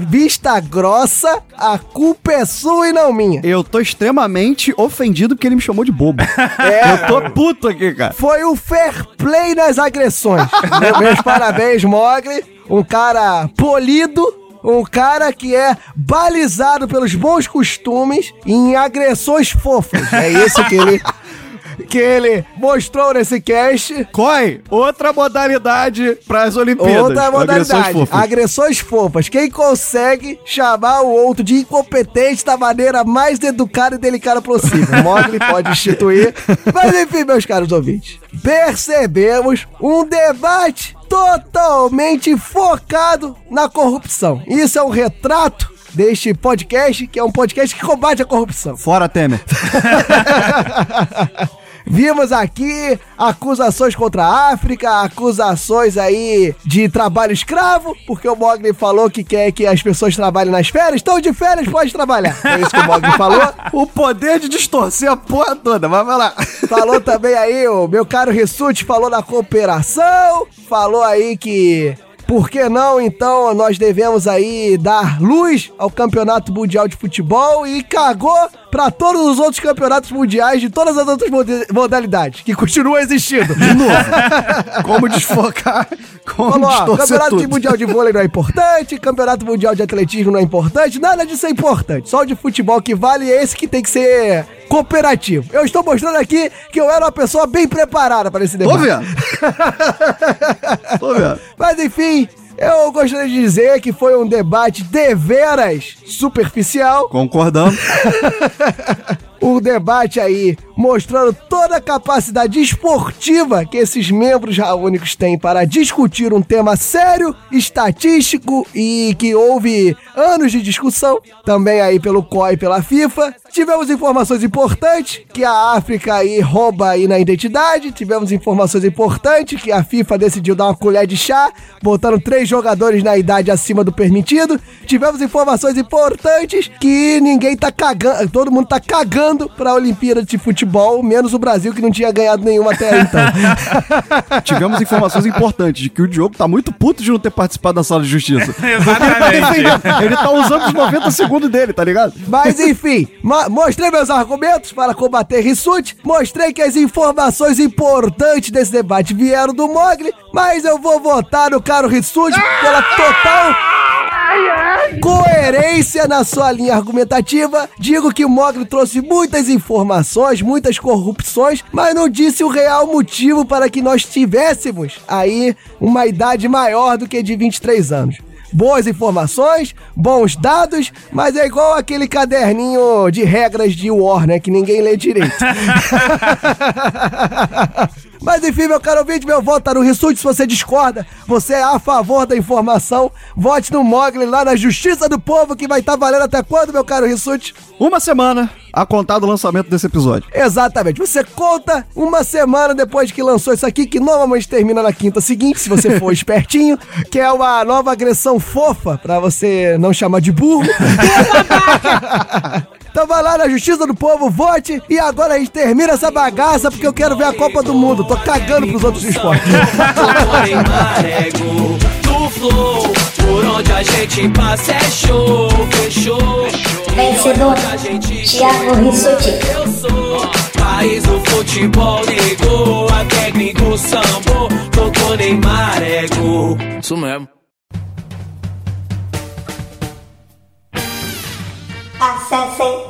vista grossa, a culpa é sua e não minha. Eu tô extremamente ofendido porque ele me chamou de bobo. É. Eu tô puto aqui, cara. Foi o fair play nas agressões. Meu- Meus parabéns, Mogli. Um cara polido. Um cara que é balizado pelos bons costumes em agressões fofas. É isso que ele, que ele mostrou nesse cast. Coi, outra modalidade pras Olimpíadas. Outra modalidade. Agressões fofas. Agressões fofas. Quem consegue chamar o outro de incompetente da maneira mais educada e delicada possível. Mogli pode instituir. Mas enfim, meus caros ouvintes. Percebemos um debate totalmente focado na corrupção. Isso é um retrato deste podcast, que é um podcast que combate a corrupção. Fora Temer. Vimos aqui acusações contra a África, acusações aí de trabalho escravo, porque o Mogli falou que quer que as pessoas trabalhem nas férias. Estão de férias, pode trabalhar. É isso que o Mogli falou. O poder de distorcer a porra toda, mas vai lá. Falou também aí, o meu caro Rissuti falou na cooperação, falou aí que por que não, então, nós devemos aí dar luz ao Campeonato Mundial de Futebol e cagou pra todos os outros campeonatos mundiais de todas as outras modalidades, que continuam existindo. De novo. Como desfocar, como Falou, ó, campeonato tudo. mundial de vôlei não é importante, campeonato mundial de atletismo não é importante, nada disso é importante. Só o de futebol que vale é esse que tem que ser cooperativo. Eu estou mostrando aqui que eu era uma pessoa bem preparada para esse Tô debate. vendo. Tô vendo. Mas enfim, eu gostaria de dizer que foi um debate deveras superficial. Concordamos. um debate aí mostrando toda a capacidade esportiva que esses membros raônicos têm para discutir um tema sério, estatístico e que houve anos de discussão, também aí pelo COI e pela FIFA. Tivemos informações importantes que a África aí rouba aí na identidade, tivemos informações importantes que a FIFA decidiu dar uma colher de chá, botando três jogadores na idade acima do permitido. Tivemos informações importantes que ninguém tá cagando, todo mundo tá cagando pra Olimpíada de Futebol, menos o Brasil que não tinha ganhado nenhuma até então. Tivemos informações importantes de que o Diogo tá muito puto de não ter participado da sala de justiça. Exatamente. Ele tá usando os 90 segundos dele, tá ligado? Mas enfim, ma- mostrei meus argumentos para combater Rissuti, mostrei que as informações importantes desse debate vieram do Mogli, mas eu vou votar no caro Rissuti pela total coerência na sua linha argumentativa. Digo que o Mogli trouxe muitas informações, muitas corrupções, mas não disse o real motivo para que nós tivéssemos aí uma idade maior do que de 23 anos. Boas informações, bons dados, mas é igual aquele caderninho de regras de War, né? Que ninguém lê direito. Mas enfim, meu caro ouvinte, meu voto tá no Rissuti. Se você discorda, você é a favor da informação, vote no Mogli lá na Justiça do Povo, que vai estar valendo até quando, meu caro Rissuti? Uma semana a contar do lançamento desse episódio. Exatamente. Você conta uma semana depois que lançou isso aqui, que normalmente termina na quinta seguinte, se você for espertinho, que é uma nova agressão fofa, pra você não chamar de burro. Então vai lá na Justiça do Povo, vote e agora a gente termina essa bagaça porque eu quero ver a Copa do Mundo. Tô cagando pros outros esportes. Marego do flow, por onde a gente passa é show, fechou. Vencedor, Thiago Rissuti. Eu sou país do futebol, negou, até gringo sambou, tocou Neymar, ego. Isso mesmo. Acessem